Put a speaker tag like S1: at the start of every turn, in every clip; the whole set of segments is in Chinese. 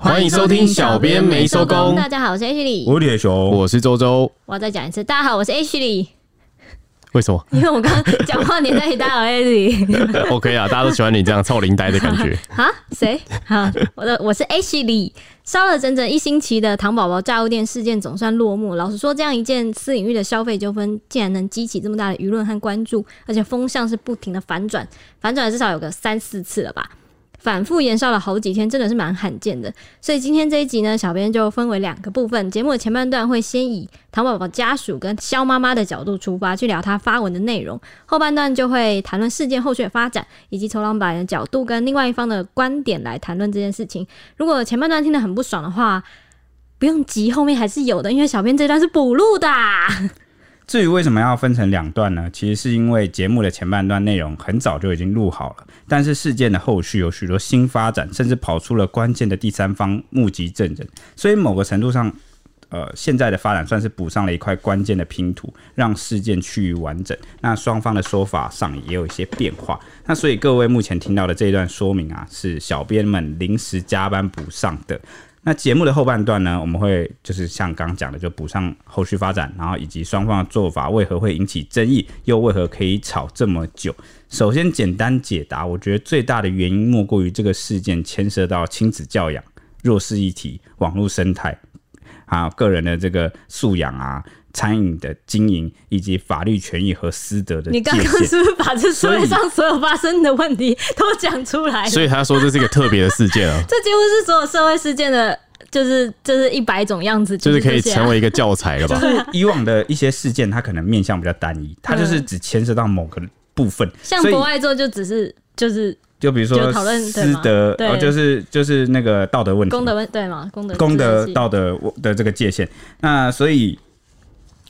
S1: 欢迎收听小编没收工。
S2: 大家好，我是 H 里，
S3: 我是铁雄，
S1: 我是周周。
S2: 我要再讲一次，大家好，我是 H 里。
S1: 为什么？
S2: 因为我刚刚讲话年代一，大家好，H 里。
S1: OK 啊，大家都喜欢你这样臭灵呆的感觉。
S2: 啊？谁？好，我的我是 H 里。烧了整整一星期的糖宝宝炸物店事件总算落幕。老实说，这样一件私领域的消费纠纷，竟然能激起这么大的舆论和关注，而且风向是不停的反转，反转至少有个三四次了吧。反复延烧了好几天，真的是蛮罕见的。所以今天这一集呢，小编就分为两个部分。节目的前半段会先以糖宝宝家属跟肖妈妈的角度出发，去聊他发文的内容；后半段就会谈论事件后续的发展，以及从老板的角度跟另外一方的观点来谈论这件事情。如果前半段听得很不爽的话，不用急，后面还是有的，因为小编这段是补录的。
S3: 至于为什么要分成两段呢？其实是因为节目的前半段内容很早就已经录好了，但是事件的后续有许多新发展，甚至跑出了关键的第三方目击证人，所以某个程度上，呃，现在的发展算是补上了一块关键的拼图，让事件趋于完整。那双方的说法上也有一些变化。那所以各位目前听到的这一段说明啊，是小编们临时加班补上的。那节目的后半段呢，我们会就是像刚讲的，就补上后续发展，然后以及双方的做法为何会引起争议，又为何可以吵这么久。首先简单解答，我觉得最大的原因莫过于这个事件牵涉到亲子教养、弱势议题、网络生态，还有个人的这个素养啊。餐饮的经营以及法律权益和私德的，
S2: 你刚刚是不是把这社会上所有发生的问题都讲出来了？
S1: 所以他说这是一个特别的事件啊，
S2: 这几乎是所有社会事件的，就是就是一百种样子，
S1: 就是可以成为一个教材了吧？
S3: 就是以往的一些事件，它可能面向比较单一，它就是只牵涉到某个部分。
S2: 像博爱做就只是就是
S3: 就比如说讨论私德，哦，就是就是那个道德问题，
S2: 公德问对吗？公德
S3: 公德道德的这个界限。那所以。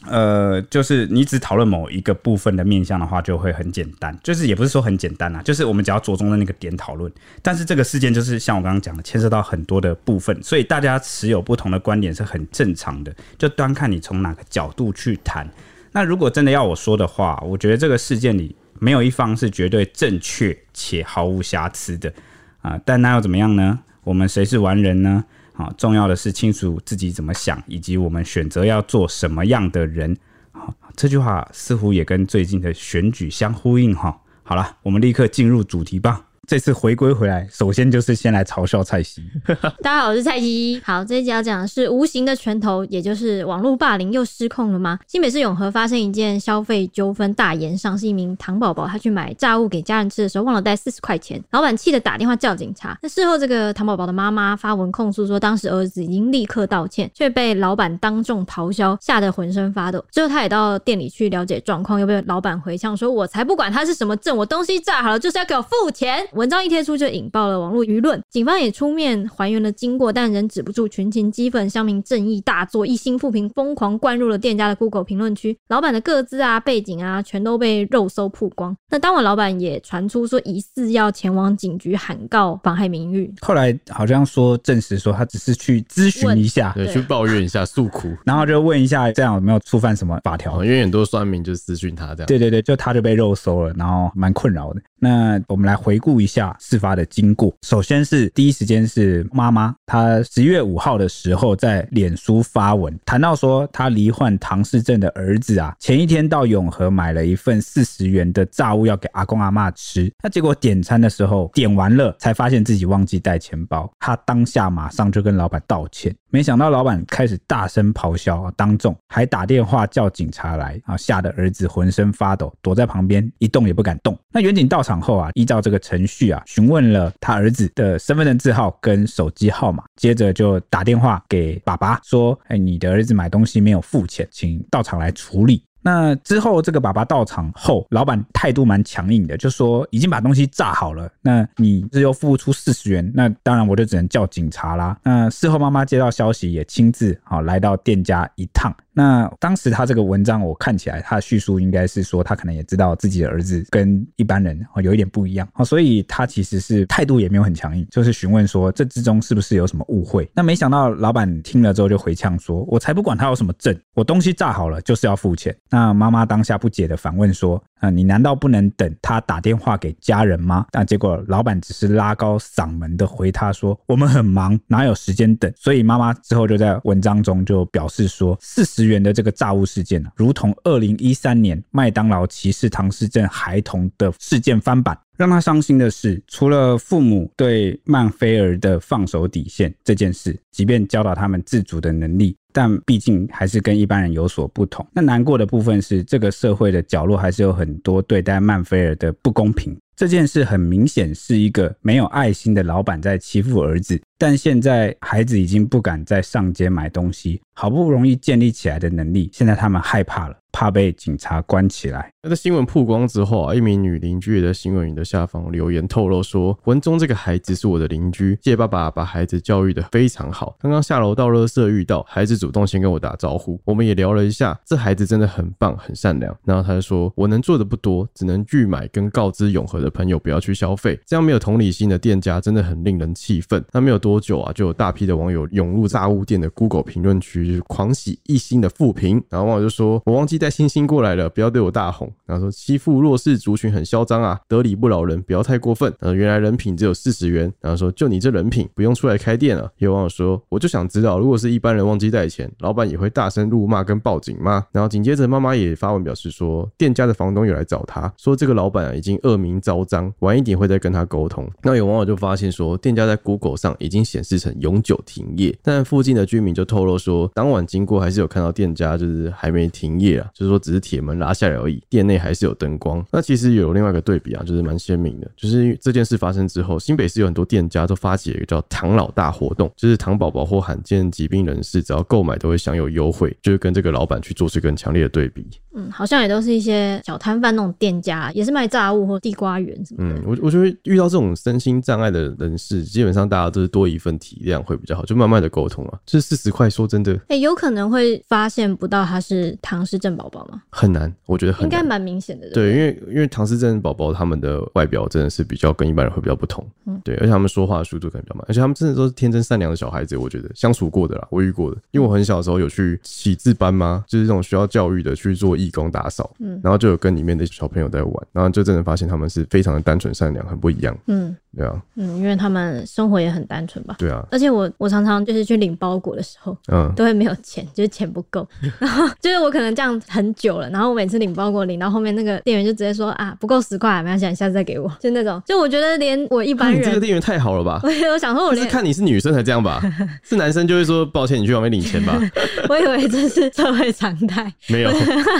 S3: 呃，就是你只讨论某一个部分的面向的话，就会很简单。就是也不是说很简单啊，就是我们只要着重在那个点讨论。但是这个事件就是像我刚刚讲的，牵涉到很多的部分，所以大家持有不同的观点是很正常的。就端看你从哪个角度去谈。那如果真的要我说的话，我觉得这个事件里没有一方是绝对正确且毫无瑕疵的啊。但那又怎么样呢？我们谁是完人呢？啊，重要的是清楚自己怎么想，以及我们选择要做什么样的人。好，这句话似乎也跟最近的选举相呼应哈。好了，我们立刻进入主题吧。这次回归回来，首先就是先来嘲笑蔡西。
S2: 大家好，我是蔡西。好，这一集要讲的是无形的拳头，也就是网络霸凌又失控了吗？新北市永和发生一件消费纠纷大炎上，是一名糖宝宝，他去买炸物给家人吃的时候忘了带四十块钱，老板气得打电话叫警察。那事后这个糖宝宝的妈妈发文控诉说，当时儿子已经立刻道歉，却被老板当众咆哮，吓得浑身发抖。之后他也到店里去了解状况，又被老板回呛说：“我才不管他是什么证，我东西炸好了就是要给我付钱。”文章一贴出就引爆了网络舆论，警方也出面还原了经过，但仍止不住群情激愤，乡民正义大作，一心复评疯狂灌入了店家的 Google 评论区，老板的个资啊、背景啊，全都被肉搜曝光。那当晚老板也传出说疑似要前往警局喊告妨害名誉，
S3: 后来好像说证实说他只是去咨询一下，
S1: 对，去抱怨一下诉苦，
S3: 然后就问一下这样有没有触犯什么法条，
S1: 因为很多酸民就私讯他这样，
S3: 对对对，就他就被肉搜了，然后蛮困扰的。那我们来回顾一下事发的经过。首先是第一时间是妈妈，她十月五号的时候在脸书发文，谈到说她罹患唐氏症的儿子啊，前一天到永和买了一份四十元的炸物要给阿公阿嬷吃，那结果点餐的时候点完了，才发现自己忘记带钱包，她当下马上就跟老板道歉。没想到老板开始大声咆哮，当众还打电话叫警察来啊，吓得儿子浑身发抖，躲在旁边一动也不敢动。那远景到场后啊，依照这个程序啊，询问了他儿子的身份证字号跟手机号码，接着就打电话给爸爸说：“哎，你的儿子买东西没有付钱，请到场来处理。”那之后，这个爸爸到场后，老板态度蛮强硬的，就说已经把东西炸好了，那你只有付出四十元，那当然我就只能叫警察啦。那事后妈妈接到消息，也亲自好来到店家一趟。那当时他这个文章我看起来，他的叙述应该是说，他可能也知道自己的儿子跟一般人有一点不一样，所以他其实是态度也没有很强硬，就是询问说这之中是不是有什么误会。那没想到老板听了之后就回呛说：“我才不管他有什么证，我东西炸好了就是要付钱。”那妈妈当下不解的反问说：“啊，你难道不能等他打电话给家人吗？但结果老板只是拉高嗓门的回他说：“我们很忙，哪有时间等？”所以妈妈之后就在文章中就表示说：“四十元的这个炸物事件啊，如同二零一三年麦当劳歧视唐氏症孩童的事件翻版。”让他伤心的是，除了父母对曼菲尔的放手底线这件事，即便教导他们自主的能力，但毕竟还是跟一般人有所不同。那难过的部分是，这个社会的角落还是有很多对待曼菲尔的不公平。这件事很明显是一个没有爱心的老板在欺负儿子，但现在孩子已经不敢再上街买东西，好不容易建立起来的能力，现在他们害怕了。怕被警察关起来。
S1: 那在新闻曝光之后啊，一名女邻居也在新闻云的下方留言透露说，文中这个孩子是我的邻居，谢爸爸把孩子教育得非常好。刚刚下楼到垃圾遇到孩子，主动先跟我打招呼，我们也聊了一下，这孩子真的很棒，很善良。然后他就说，我能做的不多，只能拒买跟告知永和的朋友不要去消费。这样没有同理心的店家真的很令人气愤。那没有多多久啊，就有大批的网友涌入炸物店的 Google 评论区，狂喜一星的负评。然后网友就说，我忘记。带星星过来了，不要对我大吼。然后说欺负弱势族群很嚣张啊，得理不饶人，不要太过分。然后原来人品只有四十元。然后说就你这人品，不用出来开店了。有网友说，我就想知道，如果是一般人忘记带钱，老板也会大声怒骂跟报警吗？然后紧接着妈妈也发文表示说，店家的房东有来找他，说这个老板啊已经恶名昭彰，晚一点会再跟他沟通。那有网友就发现说，店家在 Google 上已经显示成永久停业，但附近的居民就透露说，当晚经过还是有看到店家就是还没停业啊。就是说，只是铁门拉下来而已，店内还是有灯光。那其实有另外一个对比啊，就是蛮鲜明的，就是这件事发生之后，新北市有很多店家都发起了一个叫“唐老大”活动，就是唐宝宝或罕见疾病人士只要购买都会享有优惠，就是跟这个老板去做出更强烈的对比。
S2: 嗯，好像也都是一些小摊贩那种店家，也是卖炸物或地瓜圆什么的。
S1: 嗯，我我觉得遇到这种身心障碍的人士，基本上大家都是多一份体谅会比较好，就慢慢的沟通啊。就是四十块，说真的，
S2: 哎、欸，有可能会发现不到他是唐氏症宝宝吗？
S1: 很难，我觉得很
S2: 应该蛮明显的。
S1: 对，因为因为唐氏症宝宝他们的外表真的是比较跟一般人会比较不同。嗯，对，而且他们说话的速度可能比较慢，而且他们真的都是天真善良的小孩子。我觉得相处过的啦，我遇过的，因为我很小的时候有去启智班嘛，就是这种需要教育的去做义工打扫。嗯，然后就有跟里面的小朋友在玩，然后就真的发现他们是非常的单纯善良，很不一样。嗯，对啊，
S2: 嗯，因为他们生活也很单纯吧。
S1: 对啊，
S2: 而且我我常常就是去领包裹的时候，嗯，都会没有钱，就是钱不够，然后就是我可能这样很久了，然后我每次领包裹领到后面，那个店员就直接说啊，不够十块，没关系，你下次再给我，就那种，就我觉得连我一般人，
S1: 这个店员太好了吧？
S2: 我 我想说，我连
S1: 是看你是女生才这样吧？是男生就会说抱歉，你去外面领钱吧？
S2: 我以为这是社会常态，
S1: 没有，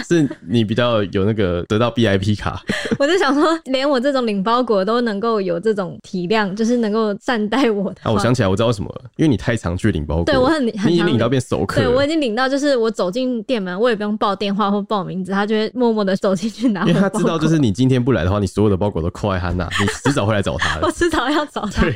S1: 是你比较有那个得到 BIP 卡。
S2: 我就想说，连我这种领包裹都能够有这种体谅，就是能够善待我的。
S1: 啊，我想起来，我知道为什么了，因为你太常去领包裹。
S2: 对，我很很
S1: 你已经领到变熟客。
S2: 对，我已经领到，就是我走进店门，我也不用报电话或报名字，他就会默默的走进去拿。
S1: 因为他知道，就是你今天不来的话，你所有的包裹都扣在他那，你 迟早会来找他的。
S2: 我迟早要找他。对。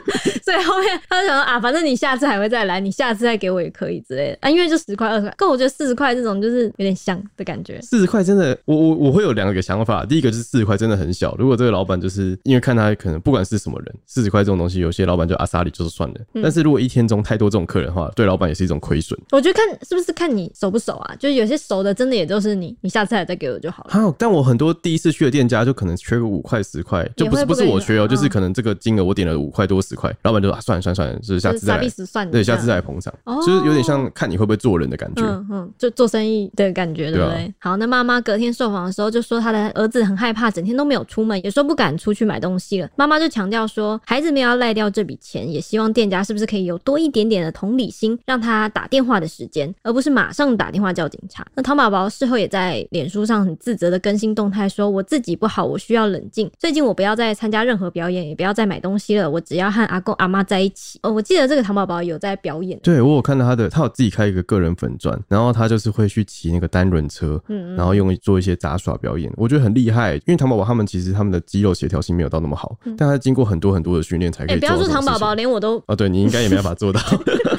S2: 所以后面他就想说啊，反正你下次还会再来，你下次再给我也可以之类的啊，因为就十块二十块，跟我觉得四十块这种就是有点像的感觉。
S1: 四十块真的，我我我会有两个想法，第一个就是四十块真的很小。如果这个老板就是因为看他可能不管是什么人，四十块这种东西，有些老板就阿萨里就是算了。嗯、但是如果一天中太多这种客人的话，对老板也是一种亏损。
S2: 我觉得看是不是看你熟不熟啊，就是有些熟的真的也就是你，你下次还再给我就好了。
S1: 好，但我很多第一次去的店家就可能缺个五块十块，就不是不是我缺哦、喔，就是可能这个金额我点了五块多十块，老板就说啊算了算了算了，就是下次再来，对，下次再来捧场，哦、就是有点像看你会不会做人的感觉，
S2: 嗯嗯，就做生意的感觉，对不对？好，那妈妈隔天受访的时候就说，她的儿子很害怕，整天都没有出门，也说不敢出去买东西了。妈妈就强调说，孩子没有要赖掉这笔钱，也希望店家是不是可以有多一点点的同理心，让他打电话的时间，而不是马上打电话叫警察。那唐宝宝事后也在脸书上很自责的更新动态，说我自己不好，我需要冷静。最近我不要再参加任何表演，也不要再买东西了，我只要和阿公阿妈在一起。哦，我记得这个唐宝宝有在表演，
S1: 对，我有看到他的，他有自己开一个个人粉钻，然后他就是会去骑那个单轮车，嗯，然后用做一些杂耍表演，我觉得很厉害。因为唐宝宝他们其实他们的肌肉协调性没有到那么好，嗯、但他经过很多很多的训练才可以做。哎、欸，不要
S2: 说糖宝宝，连我都，
S1: 哦，对，你应该也没办法做到。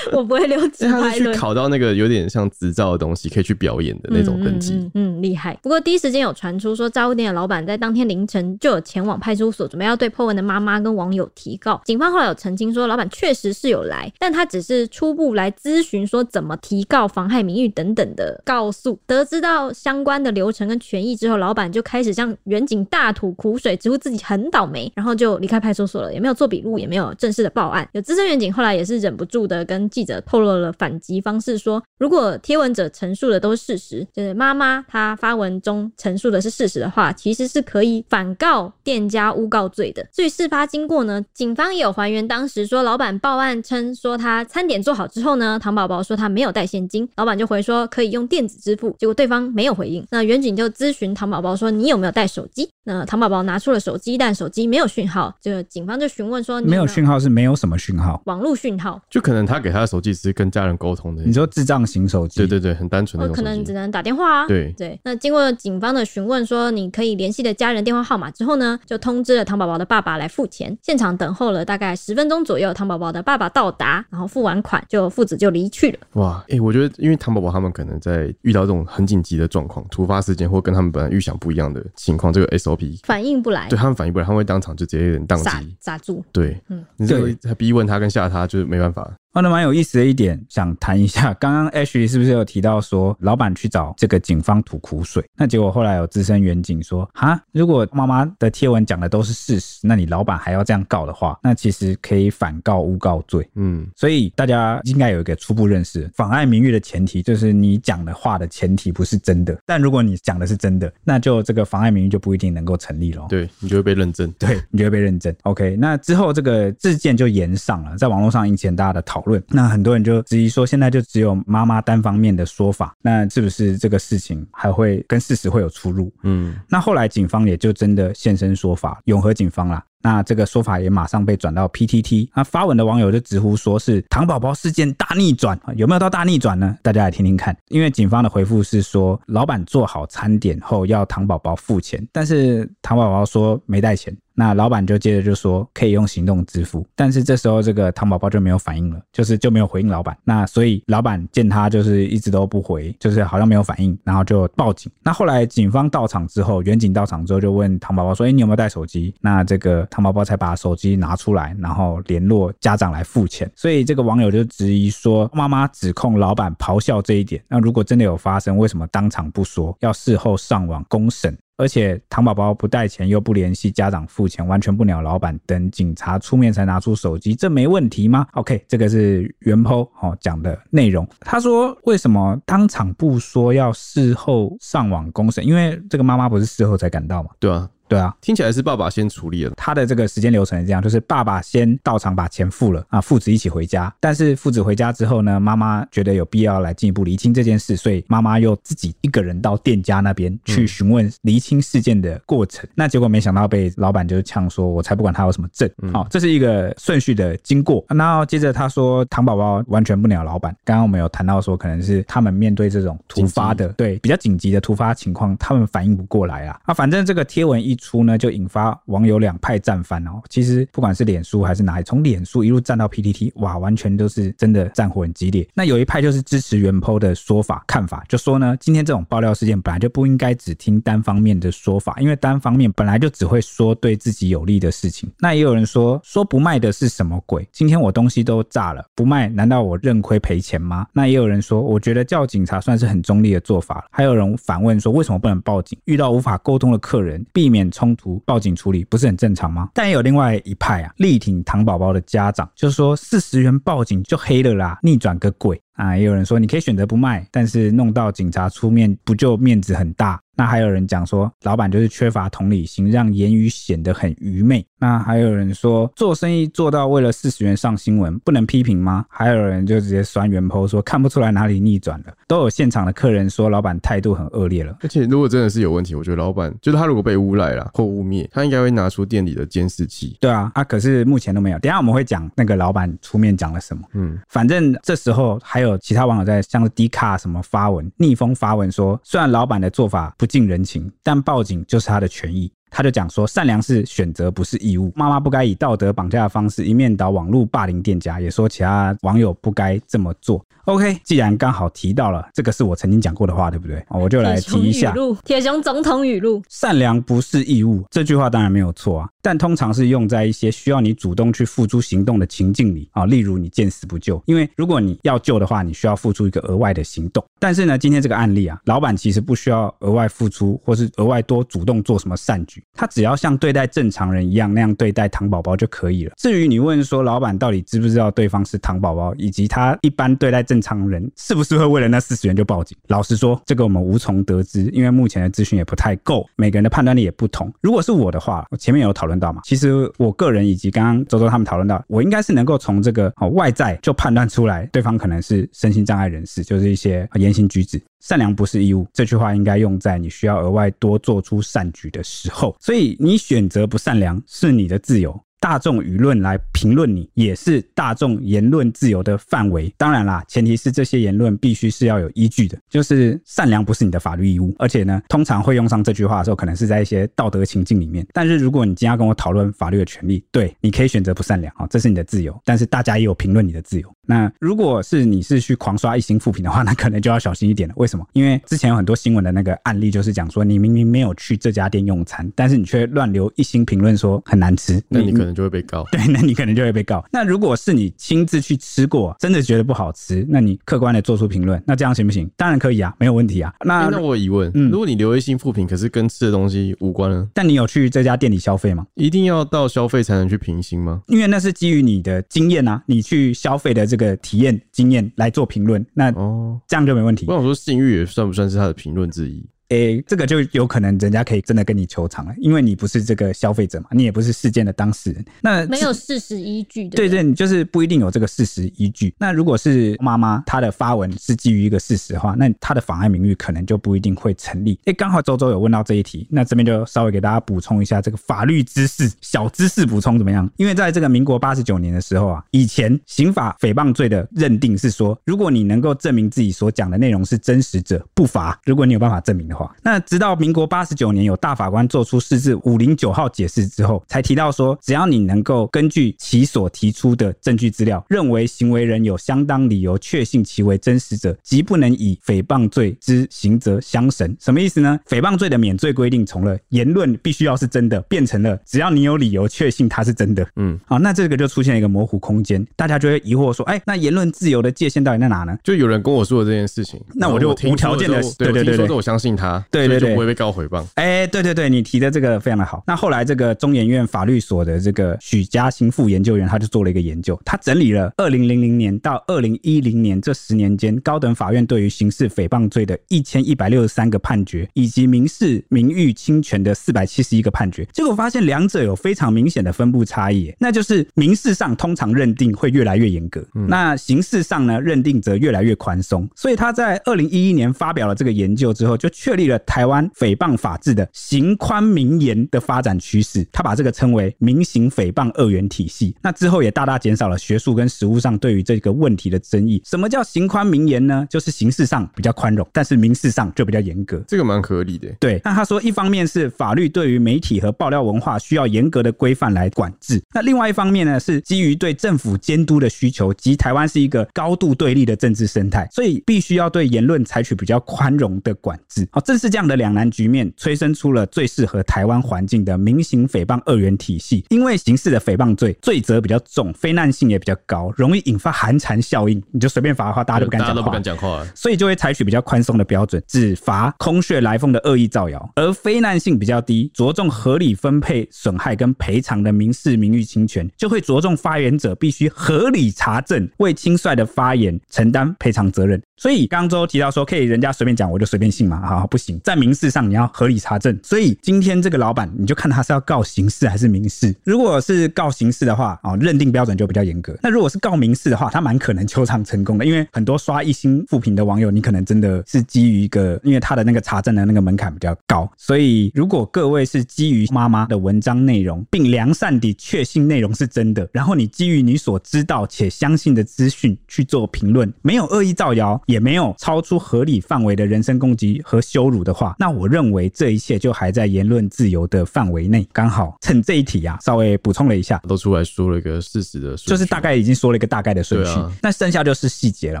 S2: 我不会留直
S1: 他是去。考到那个有点像执照的东西，可以去表演的那种等级。
S2: 嗯嗯，厉、嗯嗯、害。不过第一时间有传出说，炸物店的老板在当天凌晨就有前往派出所，准备要对 PO 文的妈妈跟网友提告。警方后来有澄清说，老板确实是有来，但他只是初步来咨询说怎么提告、妨害名誉等等的告诉。得知到相关的流程跟权益之后，老板就开始向远景大吐苦水，直呼自己很倒霉，然后就离开派出所了，也没有做笔录，也没有正式的报案。有资深远景后来也是忍不住的跟记者透露了反击方式，说如果贴文者陈述的都是事实，就是妈妈她发文中陈述的是事实的话，其实是可以反告店家诬告罪的。至于事发经过呢，警方也有还原当时说老板报案称说他餐点做好之后呢，唐宝宝说他没有带现金，老板就回说可以用电子支付，结果对方没有回应。那员警就咨询唐宝宝说你有没有带手机？那唐宝宝拿出了手机，但手机没有讯号。这个警方就询问说你有没有
S3: 没有讯号是没有什么讯号，
S2: 网络讯号，
S1: 就可能他给他的手机是跟家人沟通的。
S3: 你说智障型手机？
S1: 对对对，很单纯的。
S2: 可能只能打电话啊。
S1: 对
S2: 对。那经过警方的询问，说你可以联系的家人电话号码之后呢，就通知了唐宝宝的爸爸来付钱。现场等候了大概十分钟左右，唐宝宝的爸爸到达，然后付完款，就父子就离去了。
S1: 哇，哎、欸，我觉得因为唐宝宝他们可能在遇到这种很紧急的状况、突发事件，或跟他们本来预想不一样的情况，这个 SOP
S2: 反应不来，
S1: 对他们反应不来，他们会当场就直接有点宕机，
S2: 傻住。
S1: 对，嗯，你这个逼问他跟吓他，就是没办法。
S3: 哦，那蛮有意思的一点，想谈一下。刚刚 Ashley 是不是有提到说，老板去找这个警方吐苦水？那结果后来有资深员警说，哈，如果妈妈的贴文讲的都是事实，那你老板还要这样告的话，那其实可以反告诬告罪。嗯，所以大家应该有一个初步认识，妨碍名誉的前提就是你讲的话的前提不是真的。但如果你讲的是真的，那就这个妨碍名誉就不一定能够成立了。
S1: 对，你就会被认证。
S3: 对，你就会被认证。OK，那之后这个事件就延上了，在网络上引起大家的讨论。那很多人就质疑说，现在就只有妈妈单方面的说法，那是不是这个事情还会跟事实会有出入？嗯，那后来警方也就真的现身说法，永和警方啦。那这个说法也马上被转到 PTT，那发文的网友就直呼说是糖宝宝事件大逆转，有没有到大逆转呢？大家来听听看。因为警方的回复是说，老板做好餐点后要糖宝宝付钱，但是糖宝宝说没带钱。那老板就接着就说可以用行动支付，但是这时候这个唐宝宝就没有反应了，就是就没有回应老板。那所以老板见他就是一直都不回，就是好像没有反应，然后就报警。那后来警方到场之后，员警到场之后就问唐宝宝说：“哎，你有没有带手机？”那这个唐宝宝才把手机拿出来，然后联络家长来付钱。所以这个网友就质疑说，妈妈指控老板咆哮这一点。那如果真的有发生，为什么当场不说，要事后上网公审？而且糖宝宝不带钱又不联系家长付钱，完全不鸟老板，等警察出面才拿出手机，这没问题吗？OK，这个是原 PO 哦讲的内容。他说为什么当场不说，要事后上网公审？因为这个妈妈不是事后才赶到嘛？
S1: 对啊。
S3: 对啊，
S1: 听起来是爸爸先处理了。
S3: 他的这个时间流程是这样，就是爸爸先到场把钱付了啊，父子一起回家。但是父子回家之后呢，妈妈觉得有必要来进一步厘清这件事，所以妈妈又自己一个人到店家那边去询问厘清事件的过程。嗯、那结果没想到被老板就是呛说：“我才不管他有什么证。嗯”好，这是一个顺序的经过。然后接着他说，糖宝宝完全不鸟老板。刚刚我们有谈到说，可能是他们面对这种突发的，对比较紧急的突发情况，他们反应不过来啊。啊，反正这个贴文一出呢，就引发网友两派战翻哦。其实不管是脸书还是哪里，从脸书一路战到 PTT，哇，完全都是真的战火很激烈。那有一派就是支持原 PO 的说法看法，就说呢，今天这种爆料事件本来就不应该只听单方面的说法，因为单方面本来就只会说对自己有利的事情。那也有人说，说不卖的是什么鬼？今天我东西都炸了，不卖难道我认亏赔钱吗？那也有人说，我觉得叫警察算是很中立的做法。还有人反问说，为什么不能报警？遇到无法沟通的客人，避免冲突。报警处理不是很正常吗？但也有另外一派啊，力挺糖宝宝的家长，就说四十元报警就黑了啦，逆转个鬼啊！也有人说你可以选择不卖，但是弄到警察出面，不就面子很大？那还有人讲说，老板就是缺乏同理心，让言语显得很愚昧。那还有人说，做生意做到为了四十元上新闻，不能批评吗？还有人就直接酸原 PO 说，看不出来哪里逆转了。都有现场的客人说，老板态度很恶劣了。
S1: 而且如果真的是有问题，我觉得老板就是他如果被诬赖了或污蔑，他应该会拿出店里的监视器。
S3: 对啊，啊，可是目前都没有。等一下我们会讲那个老板出面讲了什么。嗯，反正这时候还还有其他网友在像是 D 卡什么发文，逆风发文说，虽然老板的做法不近人情，但报警就是他的权益。他就讲说，善良是选择，不是义务。妈妈不该以道德绑架的方式一面倒网络霸凌店家，也说其他网友不该这么做。OK，既然刚好提到了这个是我曾经讲过的话，对不对？我就来提一下。
S2: 铁雄总统语录：
S3: 善良不是义务。这句话当然没有错啊，但通常是用在一些需要你主动去付诸行动的情境里啊，例如你见死不救。因为如果你要救的话，你需要付出一个额外的行动。但是呢，今天这个案例啊，老板其实不需要额外付出，或是额外多主动做什么善举，他只要像对待正常人一样那样对待糖宝宝就可以了。至于你问说老板到底知不知道对方是糖宝宝，以及他一般对待正常人是不是会为了那四十元就报警，老实说，这个我们无从得知，因为目前的资讯也不太够，每个人的判断力也不同。如果是我的话，我前面有讨论到嘛，其实我个人以及刚刚周周他们讨论到，我应该是能够从这个外在就判断出来，对方可能是身心障碍人士，就是一些言行举止。善良不是义务，这句话应该用在你需要额外多做出善举的时候。所以你选择不善良是你的自由。大众舆论来评论你，也是大众言论自由的范围。当然啦，前提是这些言论必须是要有依据的。就是善良不是你的法律义务，而且呢，通常会用上这句话的时候，可能是在一些道德情境里面。但是如果你今天要跟我讨论法律的权利，对，你可以选择不善良啊，这是你的自由。但是大家也有评论你的自由。那如果是你是去狂刷一星复评的话，那可能就要小心一点了。为什么？因为之前有很多新闻的那个案例，就是讲说你明明没有去这家店用餐，但是你却乱留一星评论说很难吃，
S1: 那你可能。就会被告，
S3: 对，那你可能就会被告。那如果是你亲自去吃过，真的觉得不好吃，那你客观的做出评论，那这样行不行？当然可以啊，没有问题啊。那、
S1: 欸、那我疑问，嗯，如果你留一星复评，可是跟吃的东西无关呢？
S3: 但你有去这家店里消费吗？
S1: 一定要到消费才能去评星吗？
S3: 因为那是基于你的经验啊，你去消费的这个体验经验来做评论，那哦，这样就没问题。
S1: 我想说，信誉也算不算是他的评论之一？
S3: 诶、欸，这个就有可能人家可以真的跟你求偿了，因为你不是这个消费者嘛，你也不是事件的当事人，那
S2: 没有事实依据的。
S3: 对对，你就是不一定有这个事实依据。那如果是妈妈她的发文是基于一个事实的话，那她的妨碍名誉可能就不一定会成立。诶，刚好周周有问到这一题，那这边就稍微给大家补充一下这个法律知识，小知识补充怎么样？因为在这个民国八十九年的时候啊，以前刑法诽谤罪的认定是说，如果你能够证明自己所讲的内容是真实者，不罚。如果你有办法证明的话。那直到民国八十九年，有大法官做出释字五零九号解释之后，才提到说，只要你能够根据其所提出的证据资料，认为行为人有相当理由确信其为真实者，即不能以诽谤罪之刑责相绳。什么意思呢？诽谤罪的免罪规定从了言论必须要是真的，变成了只要你有理由确信它是真的。嗯，好，那这个就出现了一个模糊空间，大家就会疑惑说，哎，那言论自由的界限到底在哪呢？
S1: 就有人跟我说了这件事情，
S3: 那我就无条件的，对对对对，
S1: 我相信他。
S3: 对对对，
S1: 就不会被告诽谤。
S3: 哎，对对对，你提的这个非常的好。那后来这个中研院法律所的这个许家兴副研究员，他就做了一个研究，他整理了二零零零年到二零一零年这十年间高等法院对于刑事诽谤罪的一千一百六十三个判决，以及民事名誉侵权的四百七十一个判决，结果发现两者有非常明显的分布差异。那就是民事上通常认定会越来越严格，嗯、那刑事上呢认定则越来越宽松。所以他在二零一一年发表了这个研究之后，就确立了台湾诽谤法治的刑宽民严的发展趋势，他把这个称为民刑诽谤二元体系。那之后也大大减少了学术跟实务上对于这个问题的争议。什么叫刑宽民严呢？就是刑事上比较宽容，但是民事上就比较严格。
S1: 这个蛮合理的。
S3: 对，那他说，一方面是法律对于媒体和爆料文化需要严格的规范来管制，那另外一方面呢，是基于对政府监督的需求，及台湾是一个高度对立的政治生态，所以必须要对言论采取比较宽容的管制。好，正是这样的两难局面，催生出了最适合台湾环境的民刑诽谤二元体系。因为刑事的诽谤罪罪责比较重，非难性也比较高，容易引发寒蝉效应。你就随便罚的话，大家都不敢讲话，大家都不敢讲话，所以就会采取比较宽松的标准，只罚空穴来风的恶意造谣，而非难性比较低，着重合理分配损害跟赔偿的民事名誉侵权，就会着重发言者必须合理查证，为轻率的发言承担赔偿责任。所以刚周提到说，可以人家随便讲，我就随便信嘛？好，不行，在民事上你要合理查证。所以今天这个老板，你就看他是要告刑事还是民事。如果是告刑事的话，哦，认定标准就比较严格。那如果是告民事的话，他蛮可能求偿成功的，因为很多刷一星负评的网友，你可能真的是基于一个，因为他的那个查证的那个门槛比较高。所以如果各位是基于妈妈的文章内容，并良善地确信内容是真的，然后你基于你所知道且相信的资讯去做评论，没有恶意造谣。也没有超出合理范围的人身攻击和羞羞辱的话，那我认为这一切就还在言论自由的范围内。刚好趁这一题啊，稍微补充了一下，
S1: 都出来说了一个事实的，
S3: 就是大概已经说了一个大概的顺序，那、啊、剩下就是细节了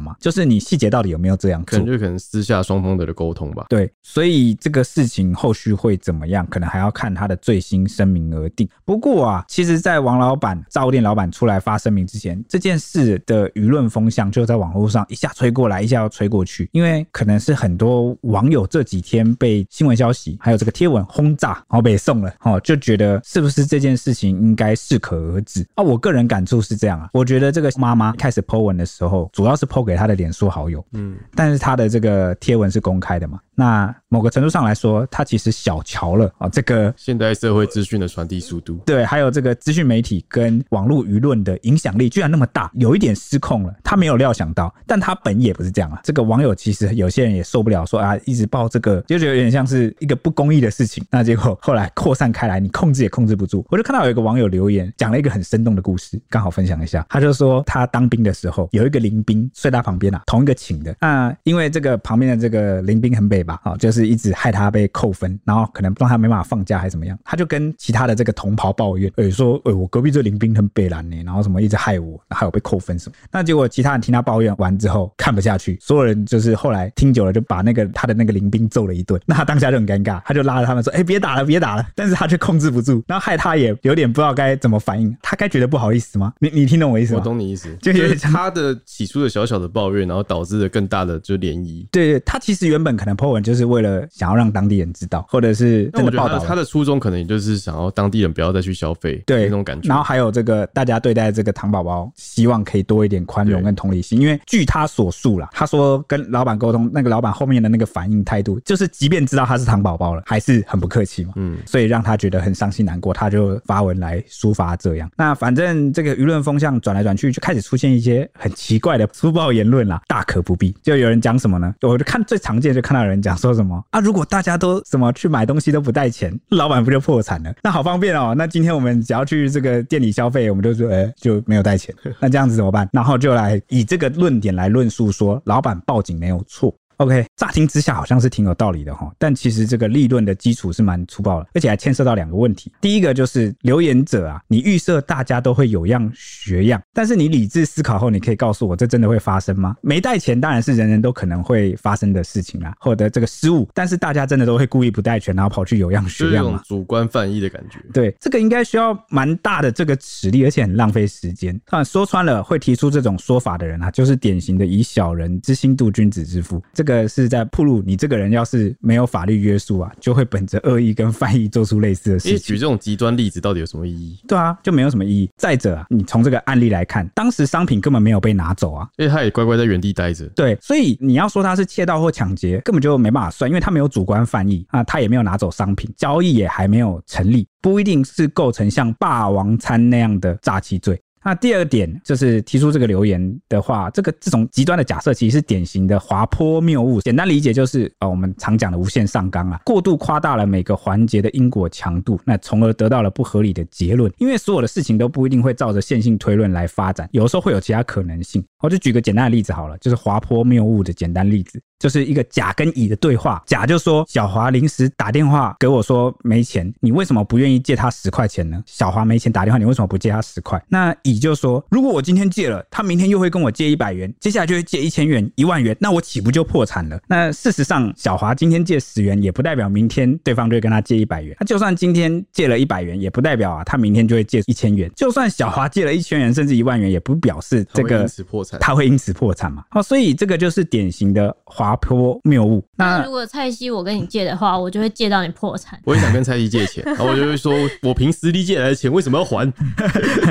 S3: 嘛，就是你细节到底有没有这样做，
S1: 可能就可能私下双方的沟通吧。
S3: 对，所以这个事情后续会怎么样，可能还要看他的最新声明而定。不过啊，其实，在王老板炸物店老板出来发声明之前，这件事的舆论风向就在网络上一下吹过来，一下要吹过去，因为可能是很多网友这几天被新闻消息还有这个贴文轰炸，然后被送了，哦，就觉得是不是这件事情应该适可而止啊？我个人感触是这样啊，我觉得这个妈妈开始 po 文的时候，主要是 po 给她的脸书好友，嗯，但是她的这个贴文是公开的嘛。那某个程度上来说，她其实小瞧了啊，这个
S1: 现代社会资讯的传递速度，
S3: 对，还有这个资讯媒体跟网络舆论的影响力居然那么大，有一点失控了。她没有料想到，但她本也不是这样啊。这个网友其实有些人也受不了，说啊，一直报这个，就觉得有点像是一个不公义的事情。那结果后来扩散开来，你控制也控制不住。我就看到有一个网友留言，讲了一个很生动的故事，刚好分享一下。他就说他当兵的时候，有一个邻兵睡他旁边啊，同一个寝的。那因为这个旁边的这个邻兵很北吧，啊，就是一。直害他被扣分，然后可能让他没办法放假还是怎么样，他就跟其他的这个同袍抱怨，哎、说，哎、我隔壁这邻兵很北烂呢，然后什么一直害我，还有被扣分什么。那结果其他人听他抱怨完之后看不下去，所有人就是后来听久了就把那个他的那个邻兵揍了一顿。那他当下就很尴尬，他就拉着他们说，哎、欸、别打了别打了，但是他却控制不住，然后害他也有点不知道该怎么反应。他该觉得不好意思吗？你你听懂我意思吗？
S1: 我懂你意思，就，就是他的起初的小小的抱怨，然后导致了更大的就涟漪。
S3: 对，对，他其实原本可能 po 文就是为了想要让当地人。知道，或者是真的报道，
S1: 他的初衷可能也就是想要当地人不要再去消费，对那种感觉。
S3: 然后还有这个大家对待这个糖宝宝，希望可以多一点宽容跟同理心。因为据他所述啦，他说跟老板沟通，那个老板后面的那个反应态度，就是即便知道他是糖宝宝了，还是很不客气嘛。嗯，所以让他觉得很伤心难过，他就发文来抒发这样。那反正这个舆论风向转来转去，就开始出现一些很奇怪的粗暴言论啦，大可不必。就有人讲什么呢？我就看最常见，就看到有人讲说什么啊，如果大家都什么去买东西都不带钱，老板不就破产了？那好方便哦。那今天我们只要去这个店里消费，我们就说，哎、欸，就没有带钱。那这样子怎么办？然后就来以这个论点来论述说，老板报警没有错。OK，乍听之下好像是挺有道理的哈，但其实这个立论的基础是蛮粗暴的，而且还牵涉到两个问题。第一个就是留言者啊，你预设大家都会有样学样，但是你理智思考后，你可以告诉我，这真的会发生吗？没带钱当然是人人都可能会发生的事情啦，或者这个失误，但是大家真的都会故意不带钱，然后跑去有样学样吗？
S1: 主观犯意的感觉。
S3: 对，这个应该需要蛮大的这个实力，而且很浪费时间。啊，说穿了，会提出这种说法的人啊，就是典型的以小人之心度君子之腹。这个。这个是在铺路你这个人，要是没有法律约束啊，就会本着恶意跟犯意做出类似的事情。
S1: 举这种极端例子到底有什么意义？
S3: 对啊，就没有什么意义。再者啊，你从这个案例来看，当时商品根本没有被拿走啊，
S1: 因为他也乖乖在原地待着。
S3: 对，所以你要说他是窃盗或抢劫，根本就没办法算，因为他没有主观犯意啊，他也没有拿走商品，交易也还没有成立，不一定是构成像霸王餐那样的诈欺罪。那第二点就是提出这个留言的话，这个这种极端的假设其实是典型的滑坡谬误。简单理解就是啊、我们常讲的无限上纲啊，过度夸大了每个环节的因果强度，那从而得到了不合理的结论。因为所有的事情都不一定会照着线性推论来发展，有时候会有其他可能性。我就举个简单的例子好了，就是滑坡谬误的简单例子。就是一个甲跟乙的对话，甲就说小华临时打电话给我说没钱，你为什么不愿意借他十块钱呢？小华没钱打电话，你为什么不借他十块？那乙就说，如果我今天借了，他明天又会跟我借一百元，接下来就会借一千元、一万元，那我岂不就破产了？那事实上，小华今天借十元，也不代表明天对方就会跟他借一百元。他就算今天借了一百元，也不代表啊，他明天就会借一千元。就算小华借了一千元，甚至一万元，也不表示这个他会因此破产，他会因此破产嘛？哦，所以这个就是典型的滑。滑坡谬误。
S2: 那如果蔡西我跟你借的话，我就会借到你破产。
S1: 我也想跟蔡西借钱，然后我就会说，我凭实力借来的钱，为什么要还？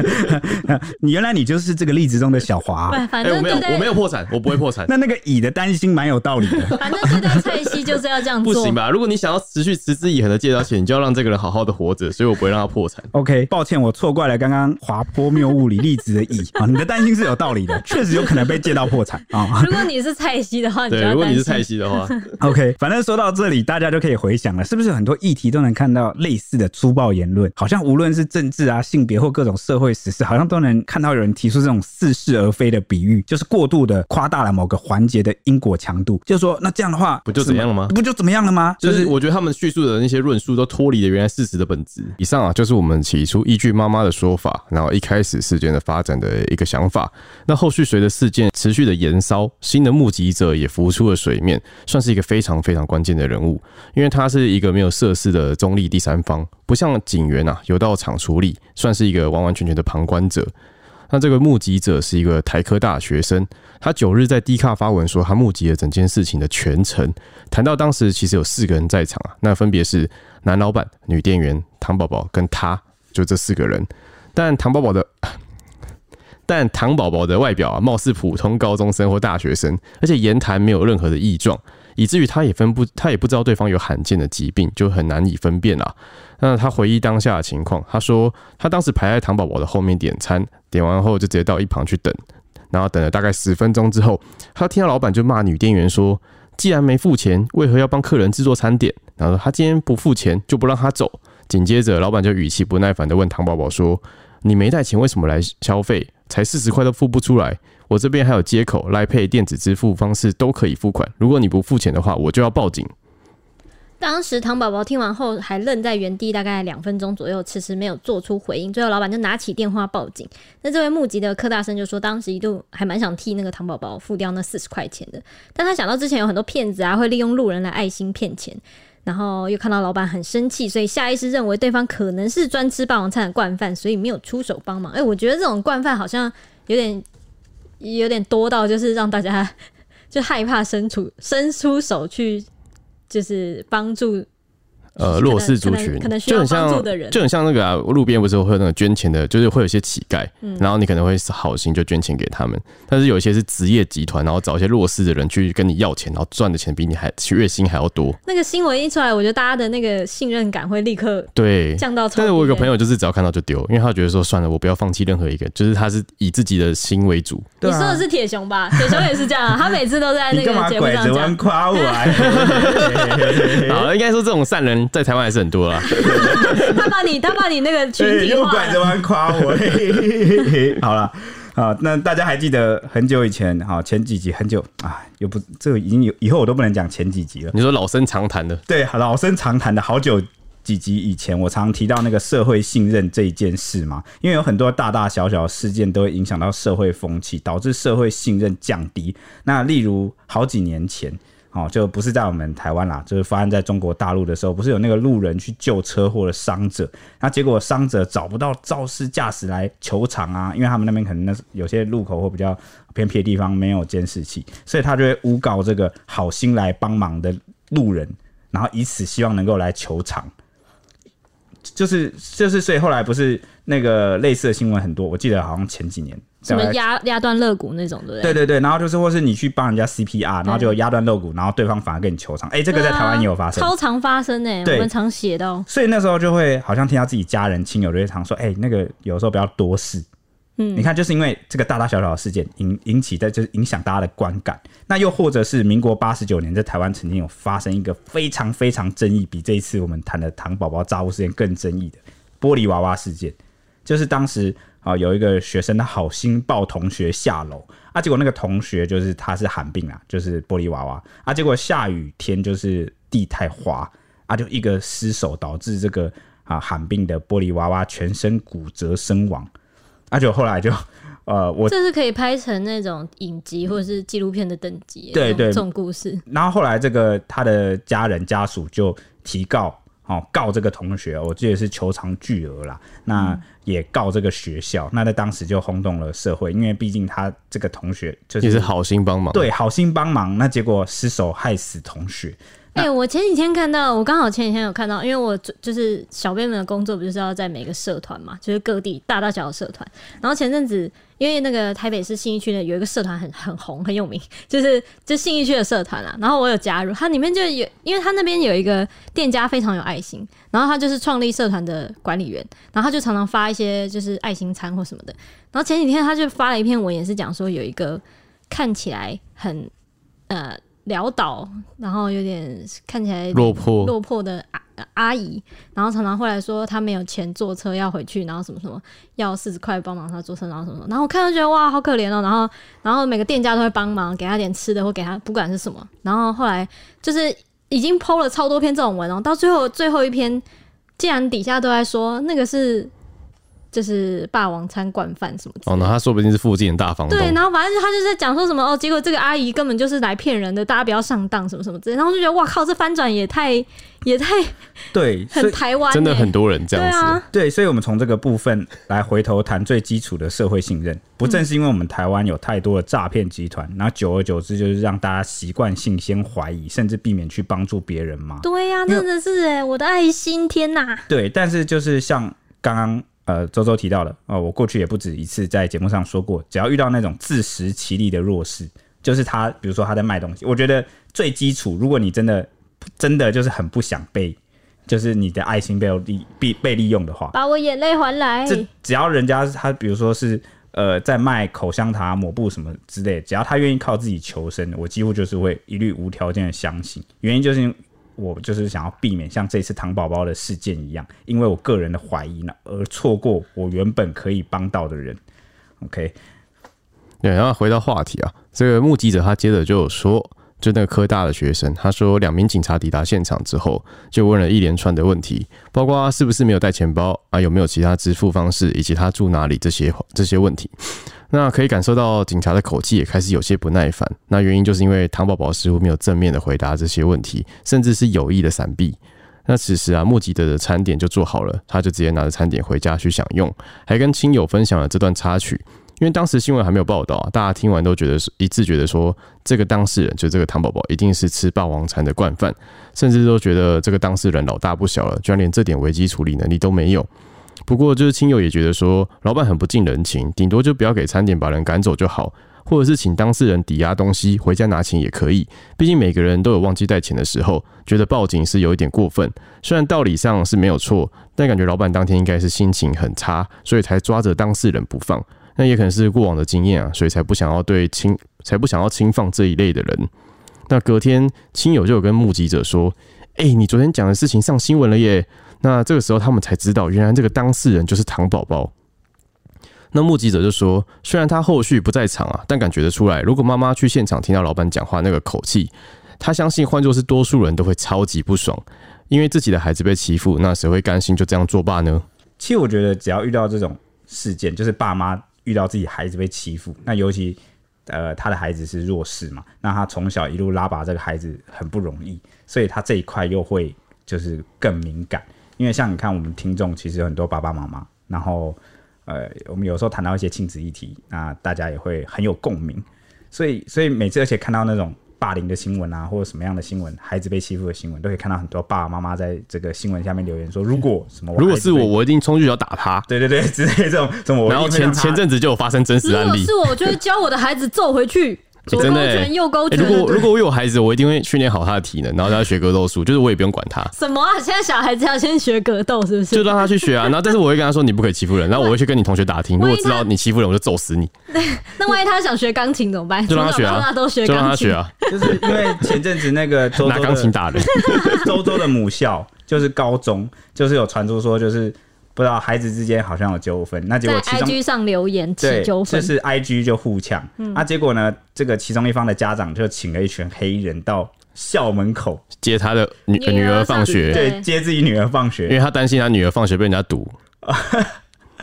S3: 你原来你就是这个例子中的小华。
S2: 反正、欸、我
S1: 没有，我没有破产，我不会破产。
S3: 那那个乙的担心蛮有道理的。
S2: 反正对待蔡西就是要这样做，
S1: 不行吧？如果你想要持续持之以恒的借到钱，你就要让这个人好好的活着，所以我不会让他破产。
S3: OK，抱歉，我错怪了刚刚滑坡谬误里例子的乙啊。你的担心是有道理的，确实有可能被借到破产啊。
S2: 如果你是蔡西的话，你就要担
S1: 你是蔡西的话，
S3: OK，反正说到这里，大家就可以回想了，是不是很多议题都能看到类似的粗暴言论？好像无论是政治啊、性别或各种社会时事，好像都能看到有人提出这种似是而非的比喻，就是过度的夸大了某个环节的因果强度。就是说，那这样的话，
S1: 不就怎么样了吗？
S3: 不就怎么样了吗？
S1: 就是我觉得他们叙述的那些论述都脱离了原来事实的本质。以上啊，就是我们起初依据妈妈的说法，然后一开始事件的发展的一个想法。那后续随着事件持续的延烧，新的目击者也浮出水面，算是一个非常非常关键的人物，因为他是一个没有涉事的中立第三方，不像警员啊有到场处理，算是一个完完全全的旁观者。那这个目击者是一个台科大学生，他九日在 D 卡发文说，他目击了整件事情的全程，谈到当时其实有四个人在场啊，那分别是男老板、女店员、唐宝宝跟他，就这四个人，但唐宝宝的。但唐宝宝的外表啊，貌似普通高中生或大学生，而且言谈没有任何的异状，以至于他也分不，他也不知道对方有罕见的疾病，就很难以分辨啊。那他回忆当下的情况，他说他当时排在唐宝宝的后面点餐，点完后就直接到一旁去等，然后等了大概十分钟之后，他听到老板就骂女店员说：“既然没付钱，为何要帮客人制作餐点？”然后他今天不付钱就不让他走。紧接着，老板就语气不耐烦地问唐宝宝说：“你没带钱，为什么来消费？”才四十块都付不出来，我这边还有接口、来配电子支付方式都可以付款。如果你不付钱的话，我就要报警。
S2: 当时唐宝宝听完后还愣在原地，大概两分钟左右，迟迟没有做出回应。最后老板就拿起电话报警。那这位目击的柯大生就说，当时一度还蛮想替那个唐宝宝付掉那四十块钱的，但他想到之前有很多骗子啊会利用路人来爱心骗钱，然后又看到老板很生气，所以下意识认为对方可能是专吃霸王餐的惯犯，所以没有出手帮忙。哎、我觉得这种惯犯好像有点有点多到，就是让大家就害怕伸出伸出手去。就是帮助。呃，弱势族群就很像，就很像那个啊，路边不是会有那个捐钱的，就是会有一些乞丐，嗯、然后你可能会好心就捐钱给他们，但是有一些是职业集团，然后找一些弱势的人去跟你要钱，然后赚的钱比你还月薪还要多。那个新闻一出来，我觉得大家的那个信任感会立刻对降到。但是我有个朋友就是只要看到就丢，因为他觉得说算了，我不要放弃任何一个，就是他是以自己的心为主。啊、你说的是铁雄吧？铁雄也是这样，啊，他每次都在那个节目上讲夸我。好，应该说这种善人。在台湾还是很多啦。他把你，他把你那个群体又拐着弯夸我。好了，好，那大家还记得很久以前，哈前几集很久啊，又不这个已经有以后我都不能讲前几集了。你说老生常谈的，对，老生常谈的好久几集以前，我常提到那个社会信任这一件事嘛，因为有很多大大小小的事件都会影响到社会风气，导致社会信任降低。那例如好几年前。哦，就不是在我们台湾啦，就是发生在中国大陆的时候，不是有那个路人去救车祸的伤者，那结果伤者找不到肇事驾驶来求偿啊，因为他们那边可能那有些路口或比较偏僻的地方没有监视器，所以他就会诬告这个好心来帮忙的路人，然后以此希望能够来求偿。就是就是，所以后来不是那个类似的新闻很多，我记得好像前几年。什么压压断肋骨那种，对不对？对对对，然后就是或是你去帮人家 CPR，然后就压断肋骨，然后对方反而跟你求偿。哎、欸，这个在台湾也有发生，超常发生哎，我们常写到。所以那时候就会好像听到自己家人亲友就会常说，哎、欸，那个有时候不要多事。你看，就是因为这个大大小小的事件引引起的，就是影响大家的观感。那又或者是民国八十九年，在台湾曾经有发生一个非常非常争议，比这一次我们谈的糖宝宝诈物事件更争议的玻璃娃娃事件，就是当时。啊，有一个学生他好心抱同学下楼啊，结果那个同学就是他是罕病啊，就是玻璃娃娃啊，结果下雨天就是地太滑啊，就一个失手导致这个啊罕病的玻璃娃娃全身骨折身亡，啊，就后来就呃，我这是可以拍成那种影集或者是纪录片的等级，对对，这种故事。然后后来这个他的家人家属就提告。哦，告这个同学，我记得是求偿巨额啦。那也告这个学校，那在当时就轰动了社会，因为毕竟他这个同学就是也是好心帮忙，对，好心帮忙，那结果失手害死同学。哎、我前几天看到，我刚好前几天有看到，因为我就是小编们的工作，不就是要在每个社团嘛，就是各地大大小小的社团。然后前阵子，因为那个台北市信义区呢有一个社团很很红很有名，就是就信义区的社团啦。然后我有加入，它里面就有，因为它那边有一个店家非常有爱心，然后他就是创立社团的管理员，然后他就常常发一些就是爱心餐或什么的。然后前几天他就发了一篇文，也是讲说有一个看起来很呃。潦倒，然后有点看起来
S1: 落魄
S2: 落魄的阿阿姨，然后常常会来说她没有钱坐车要回去，然后什么什么要四十块帮忙她坐车，然后什么什么，然后我看到觉得哇好可怜哦，然后然后每个店家都会帮忙给她点吃的或给她不管是什么，然后后来就是已经 PO 了超多篇这种文哦，到最后最后一篇竟然底下都在说那个是。就是霸王餐惯犯什么的？
S1: 哦，那他说不定是附近的大房东。
S2: 对，然后反正他就在讲说什么哦，结果这个阿姨根本就是来骗人的，大家不要上当什么什么之类。然后就觉得哇靠，这翻转也太也太
S3: 对，
S2: 很台湾、欸，
S1: 真的很多人这样子。
S2: 对啊，
S3: 对，所以我们从这个部分来回头谈最基础的社会信任，不正是因为我们台湾有太多的诈骗集团，然后久而久之就是让大家习惯性先怀疑，甚至避免去帮助别人吗？
S2: 对呀、啊，真的是哎，我的爱心，天哪！
S3: 对，但是就是像刚刚。呃，周周提到了，呃，我过去也不止一次在节目上说过，只要遇到那种自食其力的弱势，就是他，比如说他在卖东西，我觉得最基础，如果你真的真的就是很不想被，就是你的爱心被利被被利用的话，
S2: 把我眼泪还来。
S3: 这只要人家他，比如说是呃在卖口香糖、抹布什么之类，只要他愿意靠自己求生，我几乎就是会一律无条件的相信。原因就是。我就是想要避免像这次糖宝宝的事件一样，因为我个人的怀疑呢，而错过我原本可以帮到的人。OK，
S1: 对，然后回到话题啊，这个目击者他接着就有说，就那个科大的学生，他说两名警察抵达现场之后，就问了一连串的问题，包括他是不是没有带钱包啊，有没有其他支付方式，以及他住哪里这些这些问题。那可以感受到警察的口气也开始有些不耐烦。那原因就是因为糖宝宝似乎没有正面的回答这些问题，甚至是有意的闪避。那此时啊，目击者的餐点就做好了，他就直接拿着餐点回家去享用，还跟亲友分享了这段插曲。因为当时新闻还没有报道啊，大家听完都觉得一致觉得说，这个当事人就这个糖宝宝一定是吃霸王餐的惯犯，甚至都觉得这个当事人老大不小了，居然连这点危机处理能力都没有。不过，就是亲友也觉得说，老板很不近人情，顶多就不要给餐点，把人赶走就好，或者是请当事人抵押东西回家拿钱也可以。毕竟每个人都有忘记带钱的时候，觉得报警是有一点过分。虽然道理上是没有错，但感觉老板当天应该是心情很差，所以才抓着当事人不放。那也可能是过往的经验啊，所以才不想要对轻，才不想要轻放这一类的人。那隔天，亲友就有跟目击者说：“哎、你昨天讲的事情上新闻了耶。”那这个时候，他们才知道，原来这个当事人就是糖宝宝。那目击者就说，虽然他后续不在场啊，但感觉得出来，如果妈妈去现场听到老板讲话那个口气，他相信换作是多数人都会超级不爽，因为自己的孩子被欺负，那谁会甘心就这样作罢呢？
S3: 其实我觉得，只要遇到这种事件，就是爸妈遇到自己孩子被欺负，那尤其呃他的孩子是弱势嘛，那他从小一路拉拔这个孩子很不容易，所以他这一块又会就是更敏感。因为像你看，我们听众其实有很多爸爸妈妈，然后呃，我们有时候谈到一些亲子议题，那大家也会很有共鸣。所以，所以每次而且看到那种霸凌的新闻啊，或者什么样的新闻，孩子被欺负的新闻，都可以看到很多爸爸妈妈在这个新闻下面留言说：“如果什么，
S1: 如果是我，我一定冲去要打他。”对
S3: 对对，之类这种这种。
S1: 然后前前阵子就有发生真实案例，
S2: 如果是我，我就会教我的孩子揍回去。左勾拳，右勾拳。
S1: 如果如果我有孩子，我一定会训练好他的体能，然后让他学格斗术，就是我也不用管他。
S2: 什么啊？现在小孩子要先学格斗，是不是？
S1: 就让他去学啊。然后，但是我会跟他说，你不可以欺负人。然后我会去跟你同学打听，如果知道你欺负人，我就揍死你。
S2: 那万一他想学钢琴怎么办？
S1: 就让他学啊，
S2: 都学，
S1: 就让他学啊。
S3: 就是因为前阵子那个周周
S1: 拿钢琴打人，
S3: 周周的母校就是高中，就是有传出说就是。不知道孩子之间好像有纠纷，那结果其中
S2: 在 IG 上留言起纠纷，
S3: 就是 IG 就互呛。嗯、啊，结果呢，这个其中一方的家长就请了一群黑人到校门口
S1: 接他的女女儿放学，
S3: 对，接自己女儿放学，
S1: 因为他担心他女儿放学被人家堵。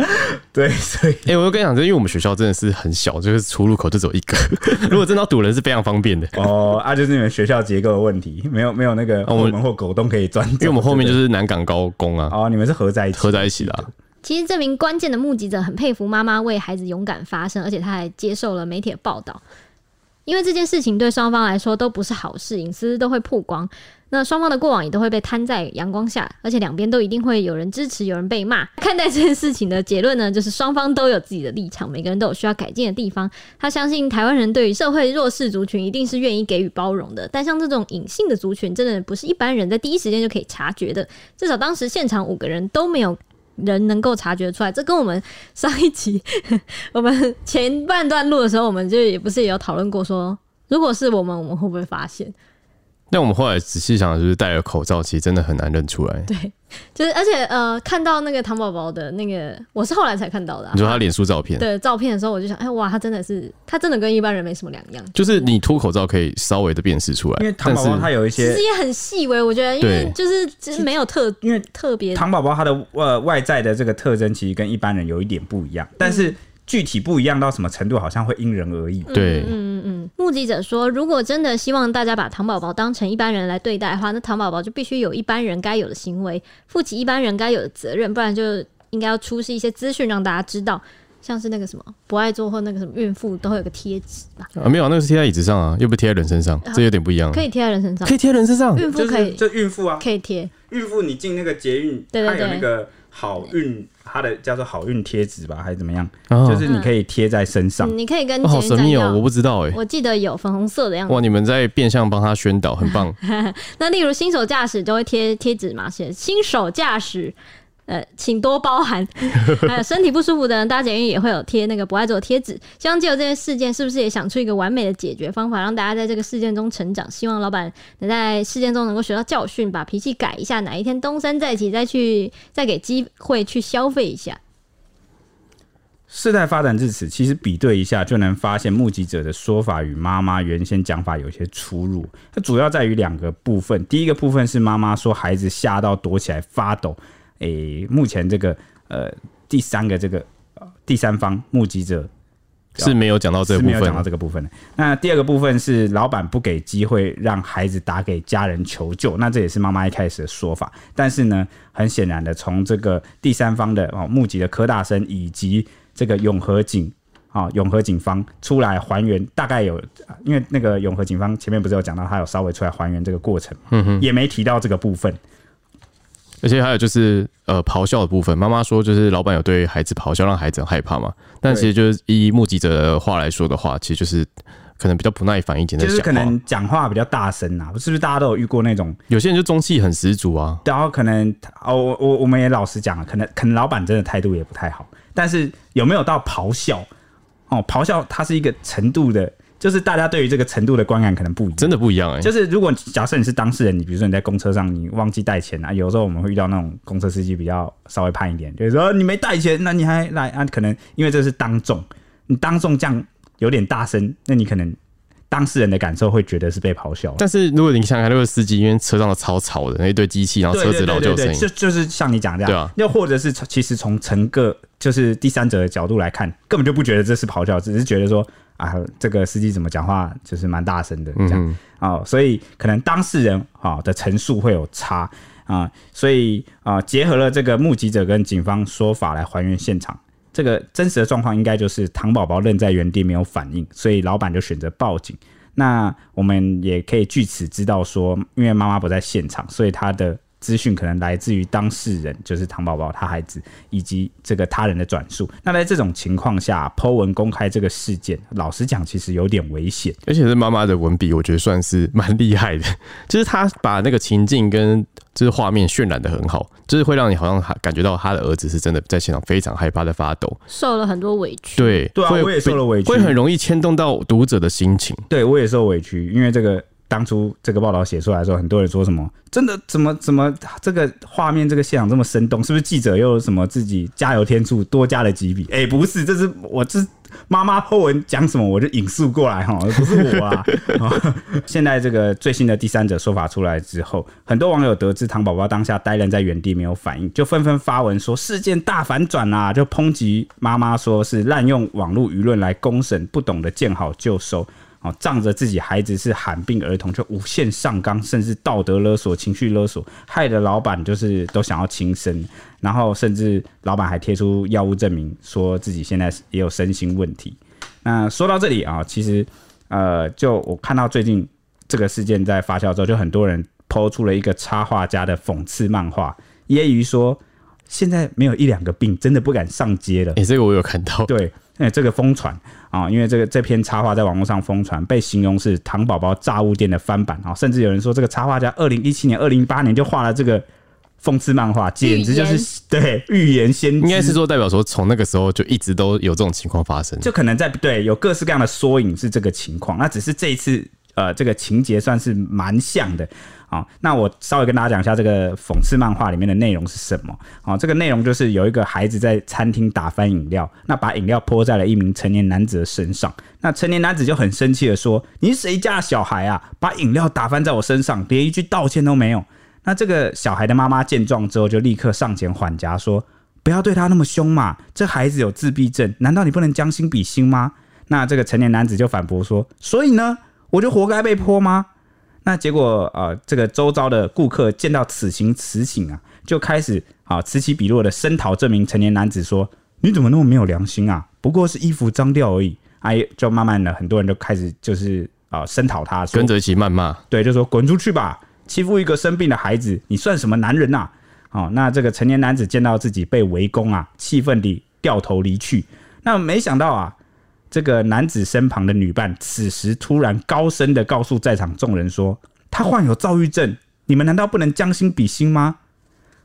S3: 对，所以哎、
S1: 欸，我就跟你讲，这因为我们学校真的是很小，就是出入口就只有一个，如果真的要堵人是非常方便的。
S3: 哦，啊，就是你们学校结构的问题，没有没有那个我们或狗洞可以钻，
S1: 因为我们后面就是南港高工啊。
S3: 哦，你们是合在一起，
S1: 合在一起的、啊。
S2: 其实这名关键的目击者很佩服妈妈为孩子勇敢发声，而且他还接受了媒体的报道。因为这件事情对双方来说都不是好事，隐私都会曝光，那双方的过往也都会被摊在阳光下，而且两边都一定会有人支持，有人被骂。看待这件事情的结论呢，就是双方都有自己的立场，每个人都有需要改进的地方。他相信台湾人对于社会弱势族群一定是愿意给予包容的，但像这种隐性的族群，真的不是一般人在第一时间就可以察觉的。至少当时现场五个人都没有。人能够察觉出来，这跟我们上一集 我们前半段录的时候，我们就也不是也有讨论过说，如果是我们，我们会不会发现？
S1: 但我们后来仔细想，就是戴了口罩，其实真的很难认出来。
S2: 对，就是而且呃，看到那个糖宝宝的那个，我是后来才看到的、啊。
S1: 你说他脸书照片？
S2: 对，照片的时候我就想，哎哇，他真的是，他真的跟一般人没什么两样。
S1: 就是你脱口罩可以稍微的辨识出来，
S3: 因为糖宝宝他有一些，
S2: 其实也很细微，我觉得，因为就是其实没有特，因为特别
S3: 糖宝宝他的呃外在的这个特征，其实跟一般人有一点不一样，但是。嗯具体不一样到什么程度，好像会因人而异。
S1: 对，
S2: 嗯嗯嗯。目击者说，如果真的希望大家把糖宝宝当成一般人来对待的话，那糖宝宝就必须有一般人该有的行为，负起一般人该有的责任，不然就应该要出示一些资讯让大家知道，像是那个什么不爱做或那个什么孕妇都会有个贴纸吧？
S1: 啊，没有，那个是贴在椅子上啊，又不贴在人身上，这有点不一样。
S2: 可以贴在人身上，
S1: 可以贴在人身上，
S2: 孕妇可以，
S3: 就孕妇啊，
S2: 可以贴。
S3: 孕妇你进那个捷运，对对对，有那个。好运，它的叫做好运贴纸吧，还是怎么样？哦、就是你可以贴在身上，
S2: 嗯、你可以跟、
S1: 哦、好神秘哦，我不知道哎，
S2: 我记得有粉红色的样子。
S1: 哇，你们在变相帮他宣导，很棒。
S2: 那例如新手驾驶就会贴贴纸嘛，写新手驾驶。呃，请多包涵。还 有身体不舒服的人，搭捷运也会有贴那个不爱做贴纸。希望借由这件事件，是不是也想出一个完美的解决方法，让大家在这个事件中成长？希望老板能在事件中能够学到教训，把脾气改一下。哪一天东山再起，再去再给机会去消费一下。
S3: 事态发展至此，其实比对一下就能发现，目击者的说法与妈妈原先讲法有些出入。它主要在于两个部分。第一个部分是妈妈说孩子吓到躲起来发抖。诶、欸，目前这个呃第三个这个第三方目击者
S1: 是没有讲到这个部分，
S3: 没有讲到这个部分的。那第二个部分是老板不给机会让孩子打给家人求救，那这也是妈妈一开始的说法。但是呢，很显然的，从这个第三方的哦目击的柯大生以及这个永和警啊永和警方出来还原，大概有因为那个永和警方前面不是有讲到，他有稍微出来还原这个过程，嗯哼，也没提到这个部分。
S1: 而且还有就是，呃，咆哮的部分，妈妈说就是老板有对孩子咆哮，让孩子很害怕嘛。但其实就是依目击者的话来说的话，其实就是可能比较不耐烦一点的，
S3: 就是可能讲话比较大声啊，是不是？大家都有遇过那种，
S1: 有些人就中气很十足啊。
S3: 然后可能哦，我我我们也老实讲了，可能可能老板真的态度也不太好，但是有没有到咆哮？哦，咆哮它是一个程度的。就是大家对于这个程度的观感可能不一样，
S1: 真的不一样哎、欸。
S3: 就是如果假设你是当事人，你比如说你在公车上，你忘记带钱啊，有时候我们会遇到那种公车司机比较稍微叛一点，就是说你没带钱，那你还来啊？可能因为这是当众，你当众这样有点大声，那你可能当事人的感受会觉得是被咆哮。
S1: 但是如果你想想看，那个司机因为车上的超吵的那一堆机器，然后车子老旧声音，
S3: 就就是像你讲这样，对啊。又或者是其实从乘客就是第三者的角度来看，根本就不觉得这是咆哮，只是觉得说。啊，这个司机怎么讲话就是蛮大声的，这样哦，所以可能当事人啊的陈述会有差啊，所以啊，结合了这个目击者跟警方说法来还原现场，这个真实的状况应该就是糖宝宝愣在原地没有反应，所以老板就选择报警。那我们也可以据此知道说，因为妈妈不在现场，所以他的。资讯可能来自于当事人，就是唐宝宝他孩子，以及这个他人的转述。那在这种情况下，po 文公开这个事件，老实讲，其实有点危险。
S1: 而且是妈妈的文笔，我觉得算是蛮厉害的，就是他把那个情境跟就是画面渲染的很好，就是会让你好像感觉到他的儿子是真的在现场非常害怕的发抖，
S2: 受了很多委屈。
S1: 对，
S3: 对啊，我也受了委屈，
S1: 会很容易牵动到读者的心情。
S3: 对，我也受委屈，因为这个。当初这个报道写出来的时候，很多人说什么？真的怎么怎么这个画面这个现场这么生动？是不是记者又什么自己加油添醋多加了几笔？哎、不是，这是我这妈妈后文讲什么我就引述过来哈，不是我啊。现在这个最新的第三者说法出来之后，很多网友得知唐宝宝当下呆愣在原地没有反应，就纷纷发文说事件大反转啊，就抨击妈妈说是滥用网络舆论来公审，不懂得见好就收。哦，仗着自己孩子是罕病儿童，就无限上纲，甚至道德勒索、情绪勒索，害得老板就是都想要轻生，然后甚至老板还贴出药物证明，说自己现在也有身心问题。那说到这里啊，其实呃，就我看到最近这个事件在发酵之后，就很多人 po 出了一个插画家的讽刺漫画，揶揄说现在没有一两个病，真的不敢上街了。
S1: 哎、欸，这个我有看到，
S3: 对。哎，这个疯传啊，因为这个这篇插画在网络上疯传，被形容是糖宝宝炸物店的翻版啊，甚至有人说这个插画家二零一七年、二零一八年就画了这个讽刺漫画，简直就是对预言先知。
S1: 应该是说代表说，从那个时候就一直都有这种情况发生，
S3: 就可能在对有各式各样的缩影是这个情况。那只是这一次呃，这个情节算是蛮像的。好，那我稍微跟大家讲一下这个讽刺漫画里面的内容是什么。好，这个内容就是有一个孩子在餐厅打翻饮料，那把饮料泼在了一名成年男子的身上。那成年男子就很生气的说：“你是谁家的小孩啊？把饮料打翻在我身上，连一句道歉都没有。”那这个小孩的妈妈见状之后，就立刻上前缓颊说：“不要对他那么凶嘛，这孩子有自闭症，难道你不能将心比心吗？”那这个成年男子就反驳说：“所以呢，我就活该被泼吗？”那结果，呃，这个周遭的顾客见到此情此景啊，就开始啊此起彼落的声讨这名成年男子，说：“你怎么那么没有良心啊？不过是衣服脏掉而已。”哎，就慢慢的，很多人都开始就是啊声讨他，
S1: 跟着一起谩骂。
S3: 对，就说滚出去吧，欺负一个生病的孩子，你算什么男人呐、啊？哦，那这个成年男子见到自己被围攻啊，气愤地掉头离去。那没想到啊。这个男子身旁的女伴，此时突然高声的告诉在场众人说：“他患有躁郁症，你们难道不能将心比心吗？”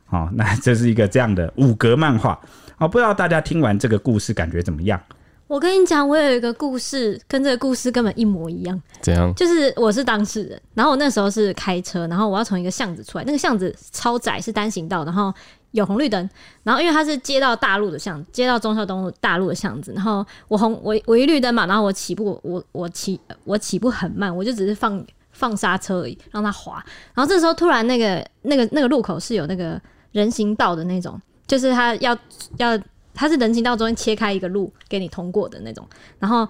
S3: 好，那这是一个这样的五格漫画。好，不知道大家听完这个故事感觉怎么样？
S2: 我跟你讲，我有一个故事，跟这个故事根本一模一样。
S1: 怎样？
S2: 就是我是当事人，然后我那时候是开车，然后我要从一个巷子出来，那个巷子超窄，是单行道，然后。有红绿灯，然后因为它是接到大路的巷，接到忠孝东路大路的巷子，然后我红我我一绿灯嘛，然后我起步我我起我起步很慢，我就只是放放刹车而已，让它滑。然后这时候突然那个那个那个路口是有那个人行道的那种，就是它要要它是人行道中间切开一个路给你通过的那种，然后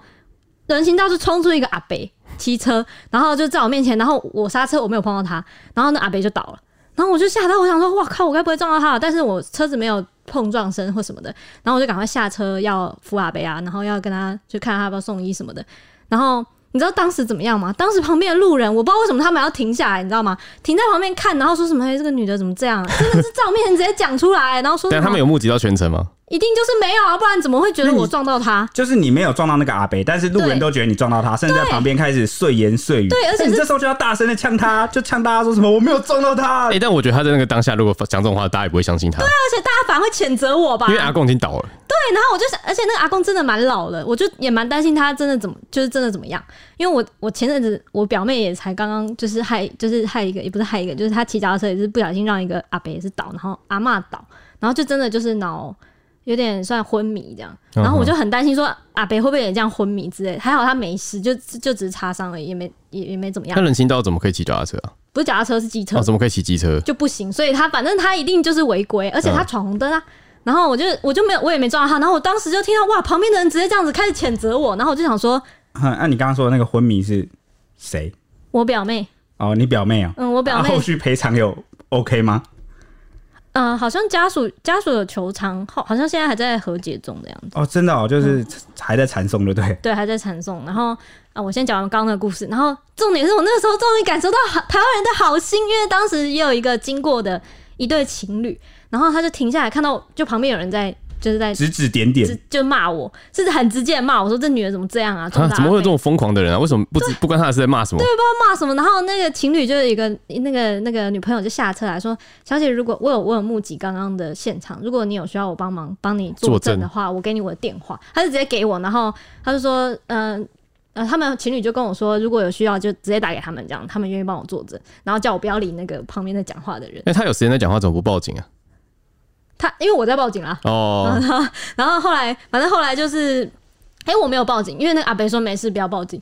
S2: 人行道就冲出一个阿伯骑车，然后就在我面前，然后我刹车我没有碰到他，然后那阿伯就倒了。然后我就吓到，我想说，哇靠，我该不会撞到他了？但是我车子没有碰撞声或什么的，然后我就赶快下车要扶阿贝啊，然后要跟他去看他要不要送医什么的，然后。你知道当时怎么样吗？当时旁边的路人，我不知道为什么他们要停下来，你知道吗？停在旁边看，然后说什么？哎，这个女的怎么这样？真的是在我面直接讲出来，然后说。但
S1: 他们有目击到全程吗？
S2: 一定就是没有啊，不然怎么会觉得我撞到他？
S3: 就是你没有撞到那个阿北，但是路人都觉得你撞到他，甚至在旁边开始碎言碎语。
S2: 对，而且
S3: 你这时候就要大声的呛他，就呛大家说什么我没有撞到他。
S1: 哎，但我觉得他在那个当下如果讲这种话，大家也不会相信他。
S2: 对，而且大家反而会谴责我吧？
S1: 因为阿公已经倒了。
S2: 对，然后我就想，而且那个阿公真的蛮老了，我就也蛮担心他真的怎么，就是真的怎么样。因为我我前阵子我表妹也才刚刚就是害，就是害一个，也不是害一个，就是他骑脚踏车也是不小心让一个阿伯也是倒，然后阿嬷倒，然后就真的就是脑有点算昏迷这样。然后我就很担心说阿北会不会也这样昏迷之类，还好他没事，就就只是擦伤而已，也没也也没怎么样。
S1: 那人行道怎么可以骑脚踏车啊？
S2: 不是脚踏车是机车，
S1: 哦，怎么可以骑机车？
S2: 就不行，所以他反正他一定就是违规，而且他闯红灯啊。然后我就我就没有我也没撞到他，然后我当时就听到哇，旁边的人直接这样子开始谴责我，然后我就想说，
S3: 那、啊、你刚刚说的那个昏迷是谁？
S2: 我表妹。
S3: 哦，你表妹啊？
S2: 嗯，我表妹。啊、
S3: 后续赔偿有 OK 吗？
S2: 嗯、呃，好像家属家属有求偿，好，好像现在还在和解中的样子。
S3: 哦，真的哦，就是还在缠送，对不对？
S2: 对，还在缠送。然后啊、呃，我先讲完刚刚的故事，然后重点是我那个时候终于感受到台湾人的好心，因为当时也有一个经过的一对情侣。然后他就停下来，看到就旁边有人在，就是在
S3: 指指点点，
S2: 就骂我，是很直接的骂我说：“这女人怎么这样啊？”啊
S1: 怎么会有这种疯狂的人啊？为什么不不关他的事在骂什么？
S2: 对，不知道骂什么。然后那个情侣就是一个那个那个女朋友就下车来说：“小姐，如果我有我有目击刚刚的现场，如果你有需要我帮忙帮你作证的话，我给你我的电话。”他就直接给我，然后他就说：“嗯、呃，呃，他们情侣就跟我说，如果有需要就直接打给他们，这样他们愿意帮我作证，然后叫我不要理那个旁边在讲话的人。”
S1: 哎，他有时间在讲话，怎么不报警啊？
S2: 他因为我在报警啦，哦，然 后然后后来反正后来就是，哎、欸，我没有报警，因为那个阿北说没事，不要报警，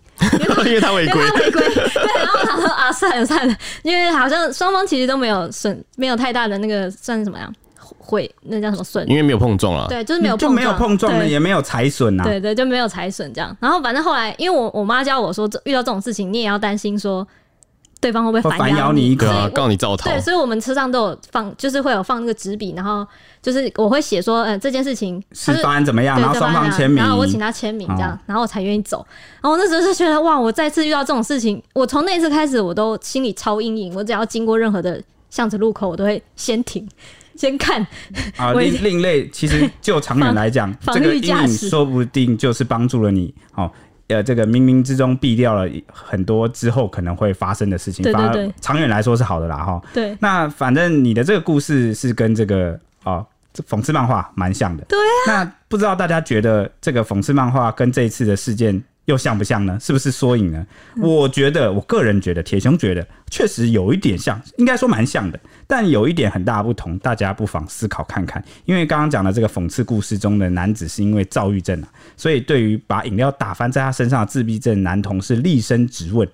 S1: 因为他 违规，
S2: 违规，对，然后他说啊，算了算了，因为好像双方其实都没有损，没有太大的那个算是什么样毁，那叫什么损？
S1: 因为没有碰撞啊，
S2: 对，就是没有碰撞，
S3: 就没有碰撞了，也没有财损啊，
S2: 对对，就没有财损这样。然后反正后来，因为我我妈教我说，遇到这种事情，你也要担心说。对方会不会反咬你？
S3: 一个
S1: 啊，告你造逃。
S2: 对，所以我们车上都有放，就是会有放那个纸笔，然后就是我会写说，嗯、呃，这件事情
S3: 是发生怎么样，然后双方签名，
S2: 然后我请他签名，这样，然后我才愿意走。然后我那时候就觉得，哇，我再次遇到这种事情，我从那次开始，我都心里超阴影。我只要经过任何的巷子路口，我都会先停，先看。
S3: 啊，另另类，其实就长远来讲，这个阴影说不定就是帮助了你。哦。呃，这个冥冥之中避掉了很多之后可能会发生的事情，
S2: 对对对，
S3: 反而长远来说是好的啦，哈。
S2: 对，
S3: 那反正你的这个故事是跟这个哦，这讽刺漫画蛮像的。
S2: 对啊。
S3: 那不知道大家觉得这个讽刺漫画跟这一次的事件又像不像呢？是不是缩影呢？嗯、我觉得，我个人觉得，铁雄觉得确实有一点像，应该说蛮像的。但有一点很大不同，大家不妨思考看看。因为刚刚讲的这个讽刺故事中的男子是因为躁郁症啊，所以对于把饮料打翻在他身上的自闭症男童是厉声质问。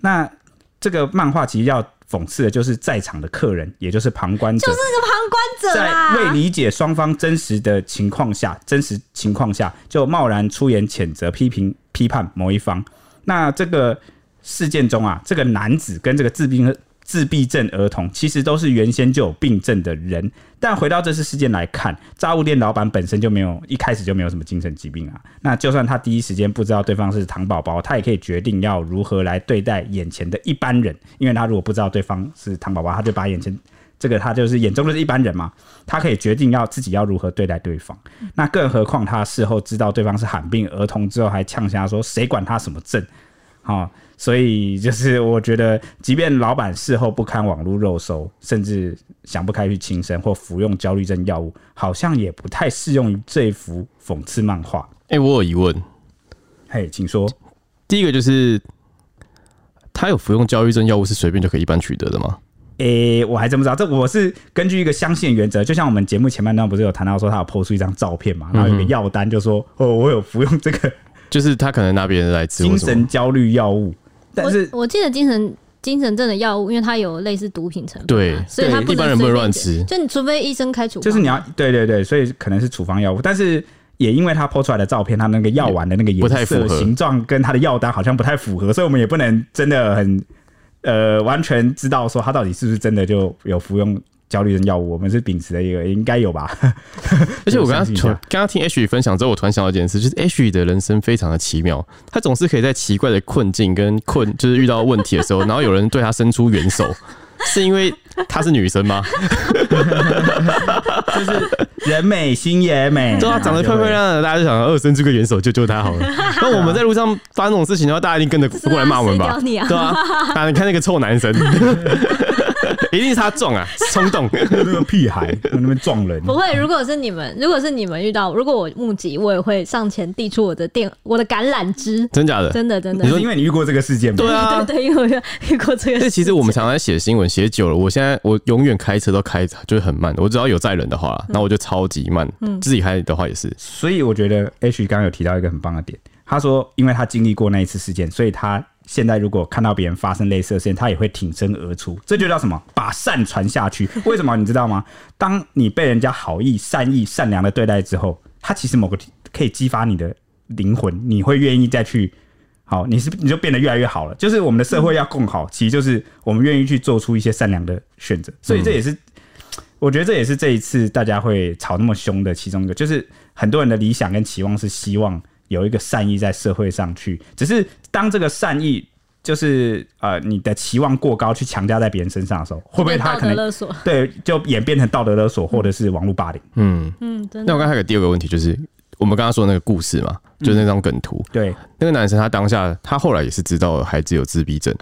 S3: 那这个漫画其实要讽刺的就是在场的客人，也就是旁观者，
S2: 就是个旁观者，
S3: 在未理解双方真实的情况下，真实情况下就贸然出言谴责、批评、批判某一方。那这个事件中啊，这个男子跟这个自闭自闭症儿童其实都是原先就有病症的人，但回到这次事件来看，炸物店老板本身就没有一开始就没有什么精神疾病啊。那就算他第一时间不知道对方是糖宝宝，他也可以决定要如何来对待眼前的一般人，因为他如果不知道对方是糖宝宝，他就把眼前这个他就是眼中的是一般人嘛，他可以决定要自己要如何对待对方。那更何况他事后知道对方是罕病儿童之后，还呛下说谁管他什么症？好。所以就是我觉得，即便老板事后不堪网络肉搜，甚至想不开去轻生或服用焦虑症药物，好像也不太适用于这幅讽刺漫画。
S1: 哎，我有疑问。
S3: 嘿，请说。
S1: 第一个就是，他有服用焦虑症药物是随便就可以一般取得的吗？
S3: 哎，我还真不知道。这我是根据一个相信原则，就像我们节目前半段不是有谈到说，他有 po 出一张照片嘛，然后有个药单，就说哦，我有服用这个，
S1: 就是他可能拿别人来吃
S3: 精神焦虑药物。但是
S2: 我，我记得精神精神症的药物，因为它有类似毒品成分，
S1: 对，
S2: 所以他
S1: 一般人不会乱吃。
S2: 就你除非医生开处方，
S3: 就是你要对对对，所以可能是处方药物。但是也因为他 po 出来的照片，他那个药丸的那个颜色、形状跟他的药单好像不太符合，所以我们也不能真的很呃完全知道说他到底是不是真的就有服用。焦虑症药物，我们是秉持的一个应该有吧。
S1: 而且我刚刚刚刚听 H 分享之后，我突然想到一件事，就是 H 的人生非常的奇妙，他总是可以在奇怪的困境跟困，就是遇到问题的时候，然后有人对他伸出援手，是因为她是女生吗？
S3: 就是人美心也美，
S1: 对啊，长得漂漂亮亮的，大家就想二伸出个援手救救她好了。那我们在路上发生这种事情的话，大家一定跟着过来骂我们吧？对啊，啊，你看那个臭男生。一定是他撞啊，冲动
S3: 那个屁孩在那边撞人。
S2: 不会，如果是你们，如果是你们遇到，如果我目击，我也会上前递出我的电，我的橄榄枝。
S1: 真假的？
S2: 真的真的。
S3: 你说因为你遇过这个事件吗？
S1: 对啊，
S2: 对对，因为我遇过这个。
S1: 这其实我们常常写新闻写久了，我现在我永远开车都开就是很慢的，我只要有载人的话，那我就超级慢。嗯，自己开的话也是。
S3: 所以我觉得 H 刚刚有提到一个很棒的点，他说因为他经历过那一次事件，所以他。现在如果看到别人发生类似的事情，他也会挺身而出，这就叫什么？把善传下去。为什么？你知道吗？当你被人家好意、善意、善良的对待之后，他其实某个可以激发你的灵魂，你会愿意再去好，你是你就变得越来越好了。就是我们的社会要更好，其实就是我们愿意去做出一些善良的选择。所以这也是，我觉得这也是这一次大家会吵那么凶的其中一个，就是很多人的理想跟期望是希望。有一个善意在社会上去，只是当这个善意就是呃你的期望过高，去强加在别人身上的时候，会不会他可能
S2: 勒索？
S3: 对，就演变成道德勒索，或者是网络霸凌？
S1: 嗯嗯。那我刚才还有第二个问题，就是我们刚刚说的那个故事嘛，就是那张梗图。嗯、对，那个男生他当下他后来也是知道孩子有自闭症，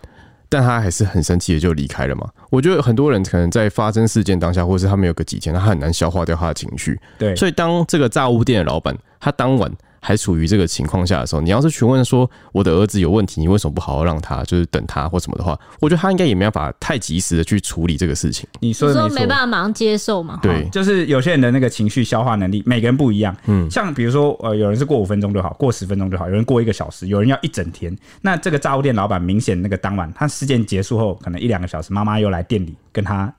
S1: 但他还是很生气的就离开了嘛。我觉得很多人可能在发生事件当下，或者是他没有个几天，他很难消化掉他的情绪。
S3: 对，
S1: 所以当这个炸物店的老板他当晚。还处于这个情况下的时候，你要是询问说我的儿子有问题，你为什么不好好让他就是等他或什么的话，我觉得他应该也没办法太及时的去处理这个事情。
S3: 你说的没错，
S2: 没办法马上接受嘛？
S1: 对，
S3: 就是有些人的那个情绪消化能力，每个人不一样。嗯，像比如说呃，有人是过五分钟就好，过十分钟就好，有人过一个小时，有人要一整天。那这个炸物店老板明显那个当晚他事件结束后，可能一两个小时，妈妈又来店里跟他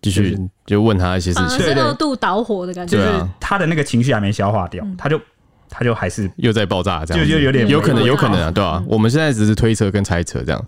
S1: 继续就问他一些事情，
S2: 是二度导火的感觉，
S3: 就是他的那个情绪还没消化掉，他就。他就还是
S1: 又在爆炸，这样
S3: 就就有点
S1: 有可能，有可能啊，对吧、啊？我们现在只是推测跟猜测这样。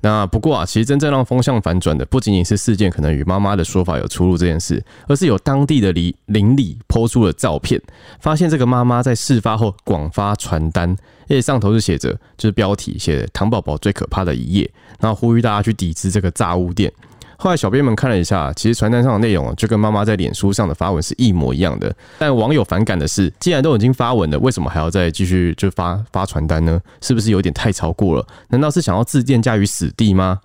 S1: 那不过啊，其实真正让风向反转的，不仅仅是事件可能与妈妈的说法有出入这件事，而是有当地的邻邻里 PO 出了照片，发现这个妈妈在事发后广发传单，而且上头是写着，就是标题写“糖宝宝最可怕的一夜”，然后呼吁大家去抵制这个炸物店。后来小编们看了一下，其实传单上的内容就跟妈妈在脸书上的发文是一模一样的。但网友反感的是，既然都已经发文了，为什么还要再继续就发发传单呢？是不是有点太超过了？难道是想要置店家于死地吗？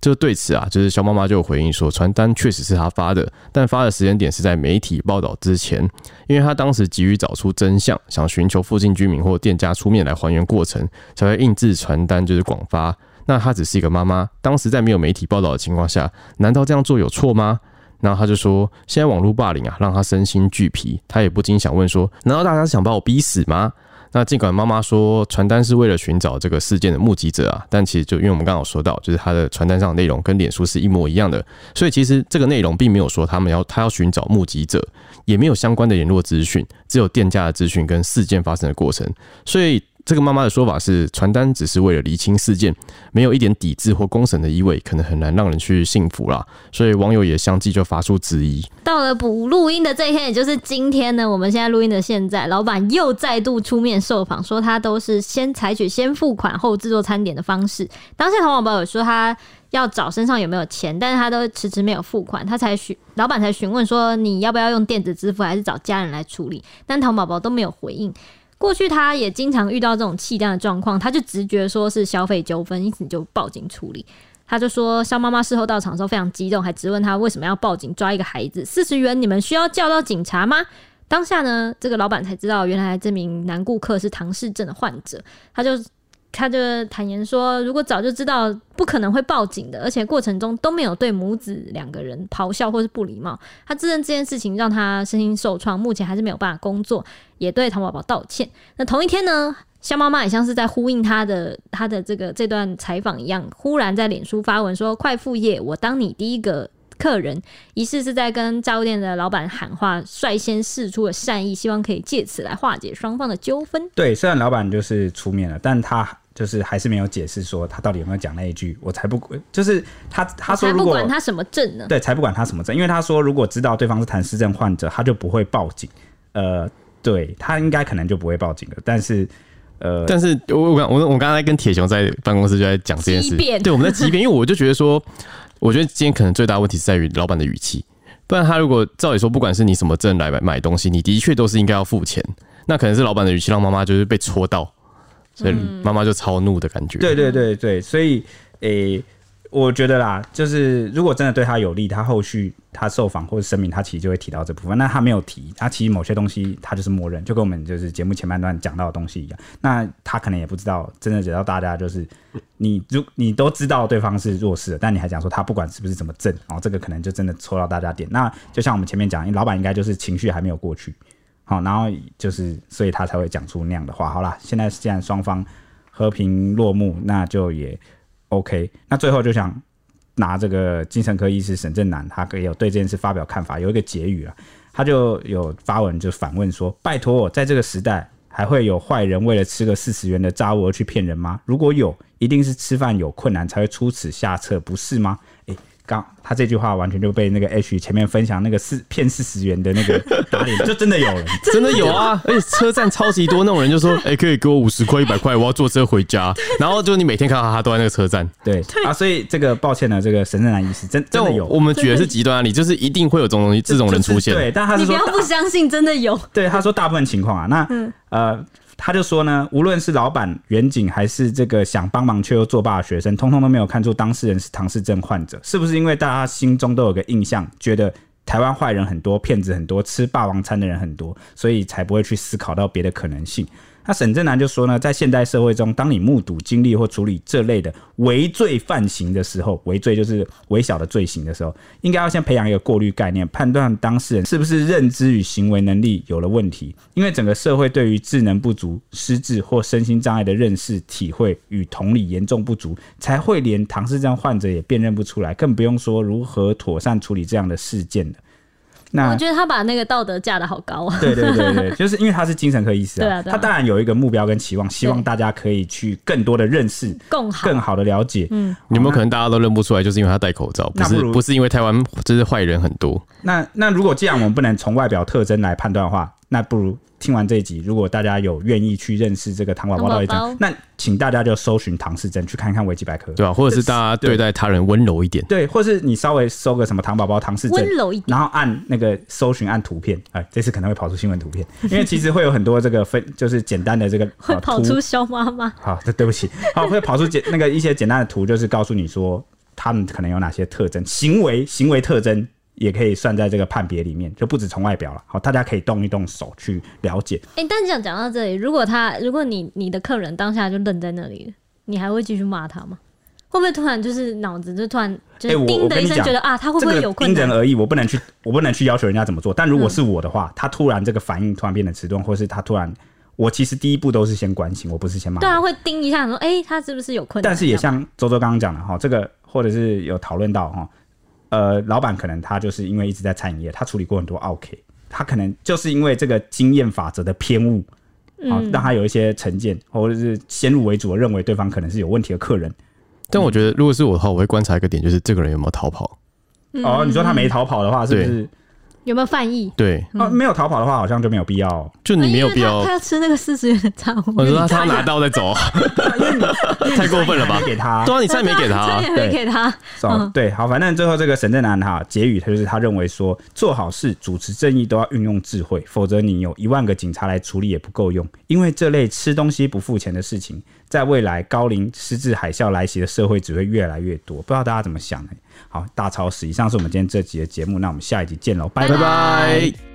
S1: 就对此啊，就是萧妈妈就有回应说，传单确实是她发的，但发的时间点是在媒体报道之前，因为她当时急于找出真相，想寻求附近居民或店家出面来还原过程，才会印制传单，就是广发。那她只是一个妈妈，当时在没有媒体报道的情况下，难道这样做有错吗？然后她就说，现在网络霸凌啊，让她身心俱疲，她也不禁想问说，难道大家是想把我逼死吗？那尽管妈妈说传单是为了寻找这个事件的目击者啊，但其实就因为我们刚好说到，就是他的传单上的内容跟脸书是一模一样的，所以其实这个内容并没有说他们要他要寻找目击者，也没有相关的联络资讯，只有店家的资讯跟事件发生的过程，所以。这个妈妈的说法是，传单只是为了厘清事件，没有一点抵制或公审的意味，可能很难让人去信服啦。所以网友也相继就发出质疑。
S2: 到了补录音的这一天，也就是今天呢，我们现在录音的现在，老板又再度出面受访，说他都是先采取先付款后制作餐点的方式。当时淘宝宝有说他要找身上有没有钱，但是他都迟迟没有付款，他才询老板才询问说，你要不要用电子支付，还是找家人来处理？但淘宝宝都没有回应。过去他也经常遇到这种气单的状况，他就直觉说是消费纠纷，因此就报警处理。他就说，肖妈妈事后到场的时候非常激动，还质问他为什么要报警抓一个孩子，四十元你们需要叫到警察吗？当下呢，这个老板才知道原来这名男顾客是唐氏症的患者，他就。他就坦言说，如果早就知道不可能会报警的，而且过程中都没有对母子两个人咆哮或是不礼貌，他自认这件事情让他身心受创，目前还是没有办法工作，也对唐宝宝道歉。那同一天呢，肖妈妈也像是在呼应他的他的这个这段采访一样，忽然在脸书发文说：“快副业，我当你第一个客人。”疑似是在跟炸物店的老板喊话，率先释出了善意，希望可以借此来化解双方的纠纷。
S3: 对，虽然老板就是出面了，但他。就是还是没有解释说他到底有没有讲那一句，我才不管。就是他他说如果
S2: 才不管他什么症呢？
S3: 对，才不管他什么证，因为他说如果知道对方是唐氏症患者，他就不会报警。呃，对他应该可能就不会报警了。但是呃，
S1: 但是我我我我刚才跟铁雄在办公室就在讲这件事，对，我们在激辩，因为我就觉得说，我觉得今天可能最大的问题是在于老板的语气，不然他如果照理说，不管是你什么证来买买东西，你的确都是应该要付钱，那可能是老板的语气让妈妈就是被戳到。所以妈妈就超怒的感觉。
S3: 对对对对，所以诶、欸，我觉得啦，就是如果真的对他有利，他后续他受访或者声明，他其实就会提到这部分。那他没有提，他其实某些东西他就是默认，就跟我们就是节目前半段讲到的东西一样。那他可能也不知道，真的惹到大家就是你，如你都知道对方是弱势的，但你还讲说他不管是不是怎么正，然后这个可能就真的戳到大家点。那就像我们前面讲，老板应该就是情绪还没有过去。好，然后就是，所以他才会讲出那样的话。好啦，现在既然双方和平落幕，那就也 OK。那最后就想拿这个精神科医师沈振南，他可以有对这件事发表看法，有一个结语啊，他就有发文就反问说：“拜托我，在这个时代还会有坏人为了吃个四十元的渣物而去骗人吗？如果有，一定是吃饭有困难才会出此下策，不是吗？”诶。刚他这句话完全就被那个 H 前面分享那个四骗四十元的那个 打脸，就真的有人，
S1: 真的有啊！而且车站超级多那种人，就说：“ 哎、欸，可以给我五十块、一百块，我要坐车回家。”然后就你每天看到他都在那个车站，
S3: 对啊，所以这个抱歉呢，这个神圣男医师真真的有。
S1: 我们举的是极端案例，就是一定会有这种东西，这种人出现。
S3: 对，但他是说
S2: 你不要不相信，真的有。
S3: 对，他说大部分情况啊，那呃。他就说呢，无论是老板、远景，还是这个想帮忙却又作罢的学生，通通都没有看出当事人是唐氏症患者。是不是因为大家心中都有个印象，觉得台湾坏人很多、骗子很多、吃霸王餐的人很多，所以才不会去思考到别的可能性？那沈正南就说呢，在现代社会中，当你目睹、经历或处理这类的微罪犯行的时候，微罪就是微小的罪行的时候，应该要先培养一个过滤概念，判断当事人是不是认知与行为能力有了问题。因为整个社会对于智能不足、失智或身心障碍的认识、体会与同理严重不足，才会连唐氏症患者也辨认不出来，更不用说如何妥善处理这样的事件了。那
S2: 我觉得他把那个道德架得好高啊！
S3: 对对对对，就是因为他是精神科医师啊，对啊他当然有一个目标跟期望，希望大家可以去更多的认识，更好更好的了解。嗯，
S1: 有没有可能大家都认不出来，就是因为他戴口罩，不是不，不是因为台湾就是坏人很多？
S3: 那那如果既然我们不能从外表特征来判断的话，那不如听完这一集，如果大家有愿意去认识这个唐宝宝到底怎样，那请大家就搜寻唐氏症，去看一看维基百科，
S1: 对吧、啊？或者是大家对待他人温柔一点，
S3: 对，或是你稍微搜个什么唐宝宝唐氏症，
S2: 温柔一点，
S3: 然后按那个搜寻按图片，哎，这次可能会跑出新闻图片，因为其实会有很多这个分，就是简单的这个
S2: 会跑出肖妈妈，
S3: 好，这对不起，好，会跑出简那个一些简单的图，就是告诉你说他们可能有哪些特征，行为行为特征。也可以算在这个判别里面，就不止从外表了。好，大家可以动一动手去了解。
S2: 哎、欸，但是讲讲到这里，如果他，如果你你的客人当下就愣在那里，你还会继续骂他吗？会不会突然就是脑子就突然就叮的一声，觉得、欸、啊，他会不会有困难？
S3: 因人而异，我不能去，我不能去要求人家怎么做。但如果是我的话，嗯、他突然这个反应突然变得迟钝，或是他突然，我其实第一步都是先关心，我不是先骂。
S2: 对啊，会叮一下说，哎、欸，他是不是有困难？
S3: 但是也像周周刚刚讲的哈，这个或者是有讨论到哈。呃，老板可能他就是因为一直在餐饮业，他处理过很多奥 K，，他可能就是因为这个经验法则的偏误，啊、嗯，让他有一些成见，或者是先入为主的认为对方可能是有问题的客人。
S1: 但我觉得，如果是我的话，我会观察一个点，就是这个人有没有逃跑。
S3: 嗯、哦，你说他没逃跑的话，是不是？
S2: 有没有犯意？
S1: 对，
S3: 啊，没有逃跑的话，好像就没有必要。
S1: 就你没有必要，
S2: 他要吃那个四十元的炸物。
S1: 我说他他拿刀再走，太过分了吧？
S3: 给他，
S1: 对啊，你菜没给他，
S2: 没给他。
S3: 对，好，反正最后这个沈正南哈结语，他就是他认为说，做好事、主持正义都要运用智慧，否则你有一万个警察来处理也不够用。因为这类吃东西不付钱的事情，在未来高龄失智海啸来袭的社会只会越来越多。不知道大家怎么想呢？好，大超市，以上是我们今天这集的节目，那我们下一集见喽，拜。拜拜。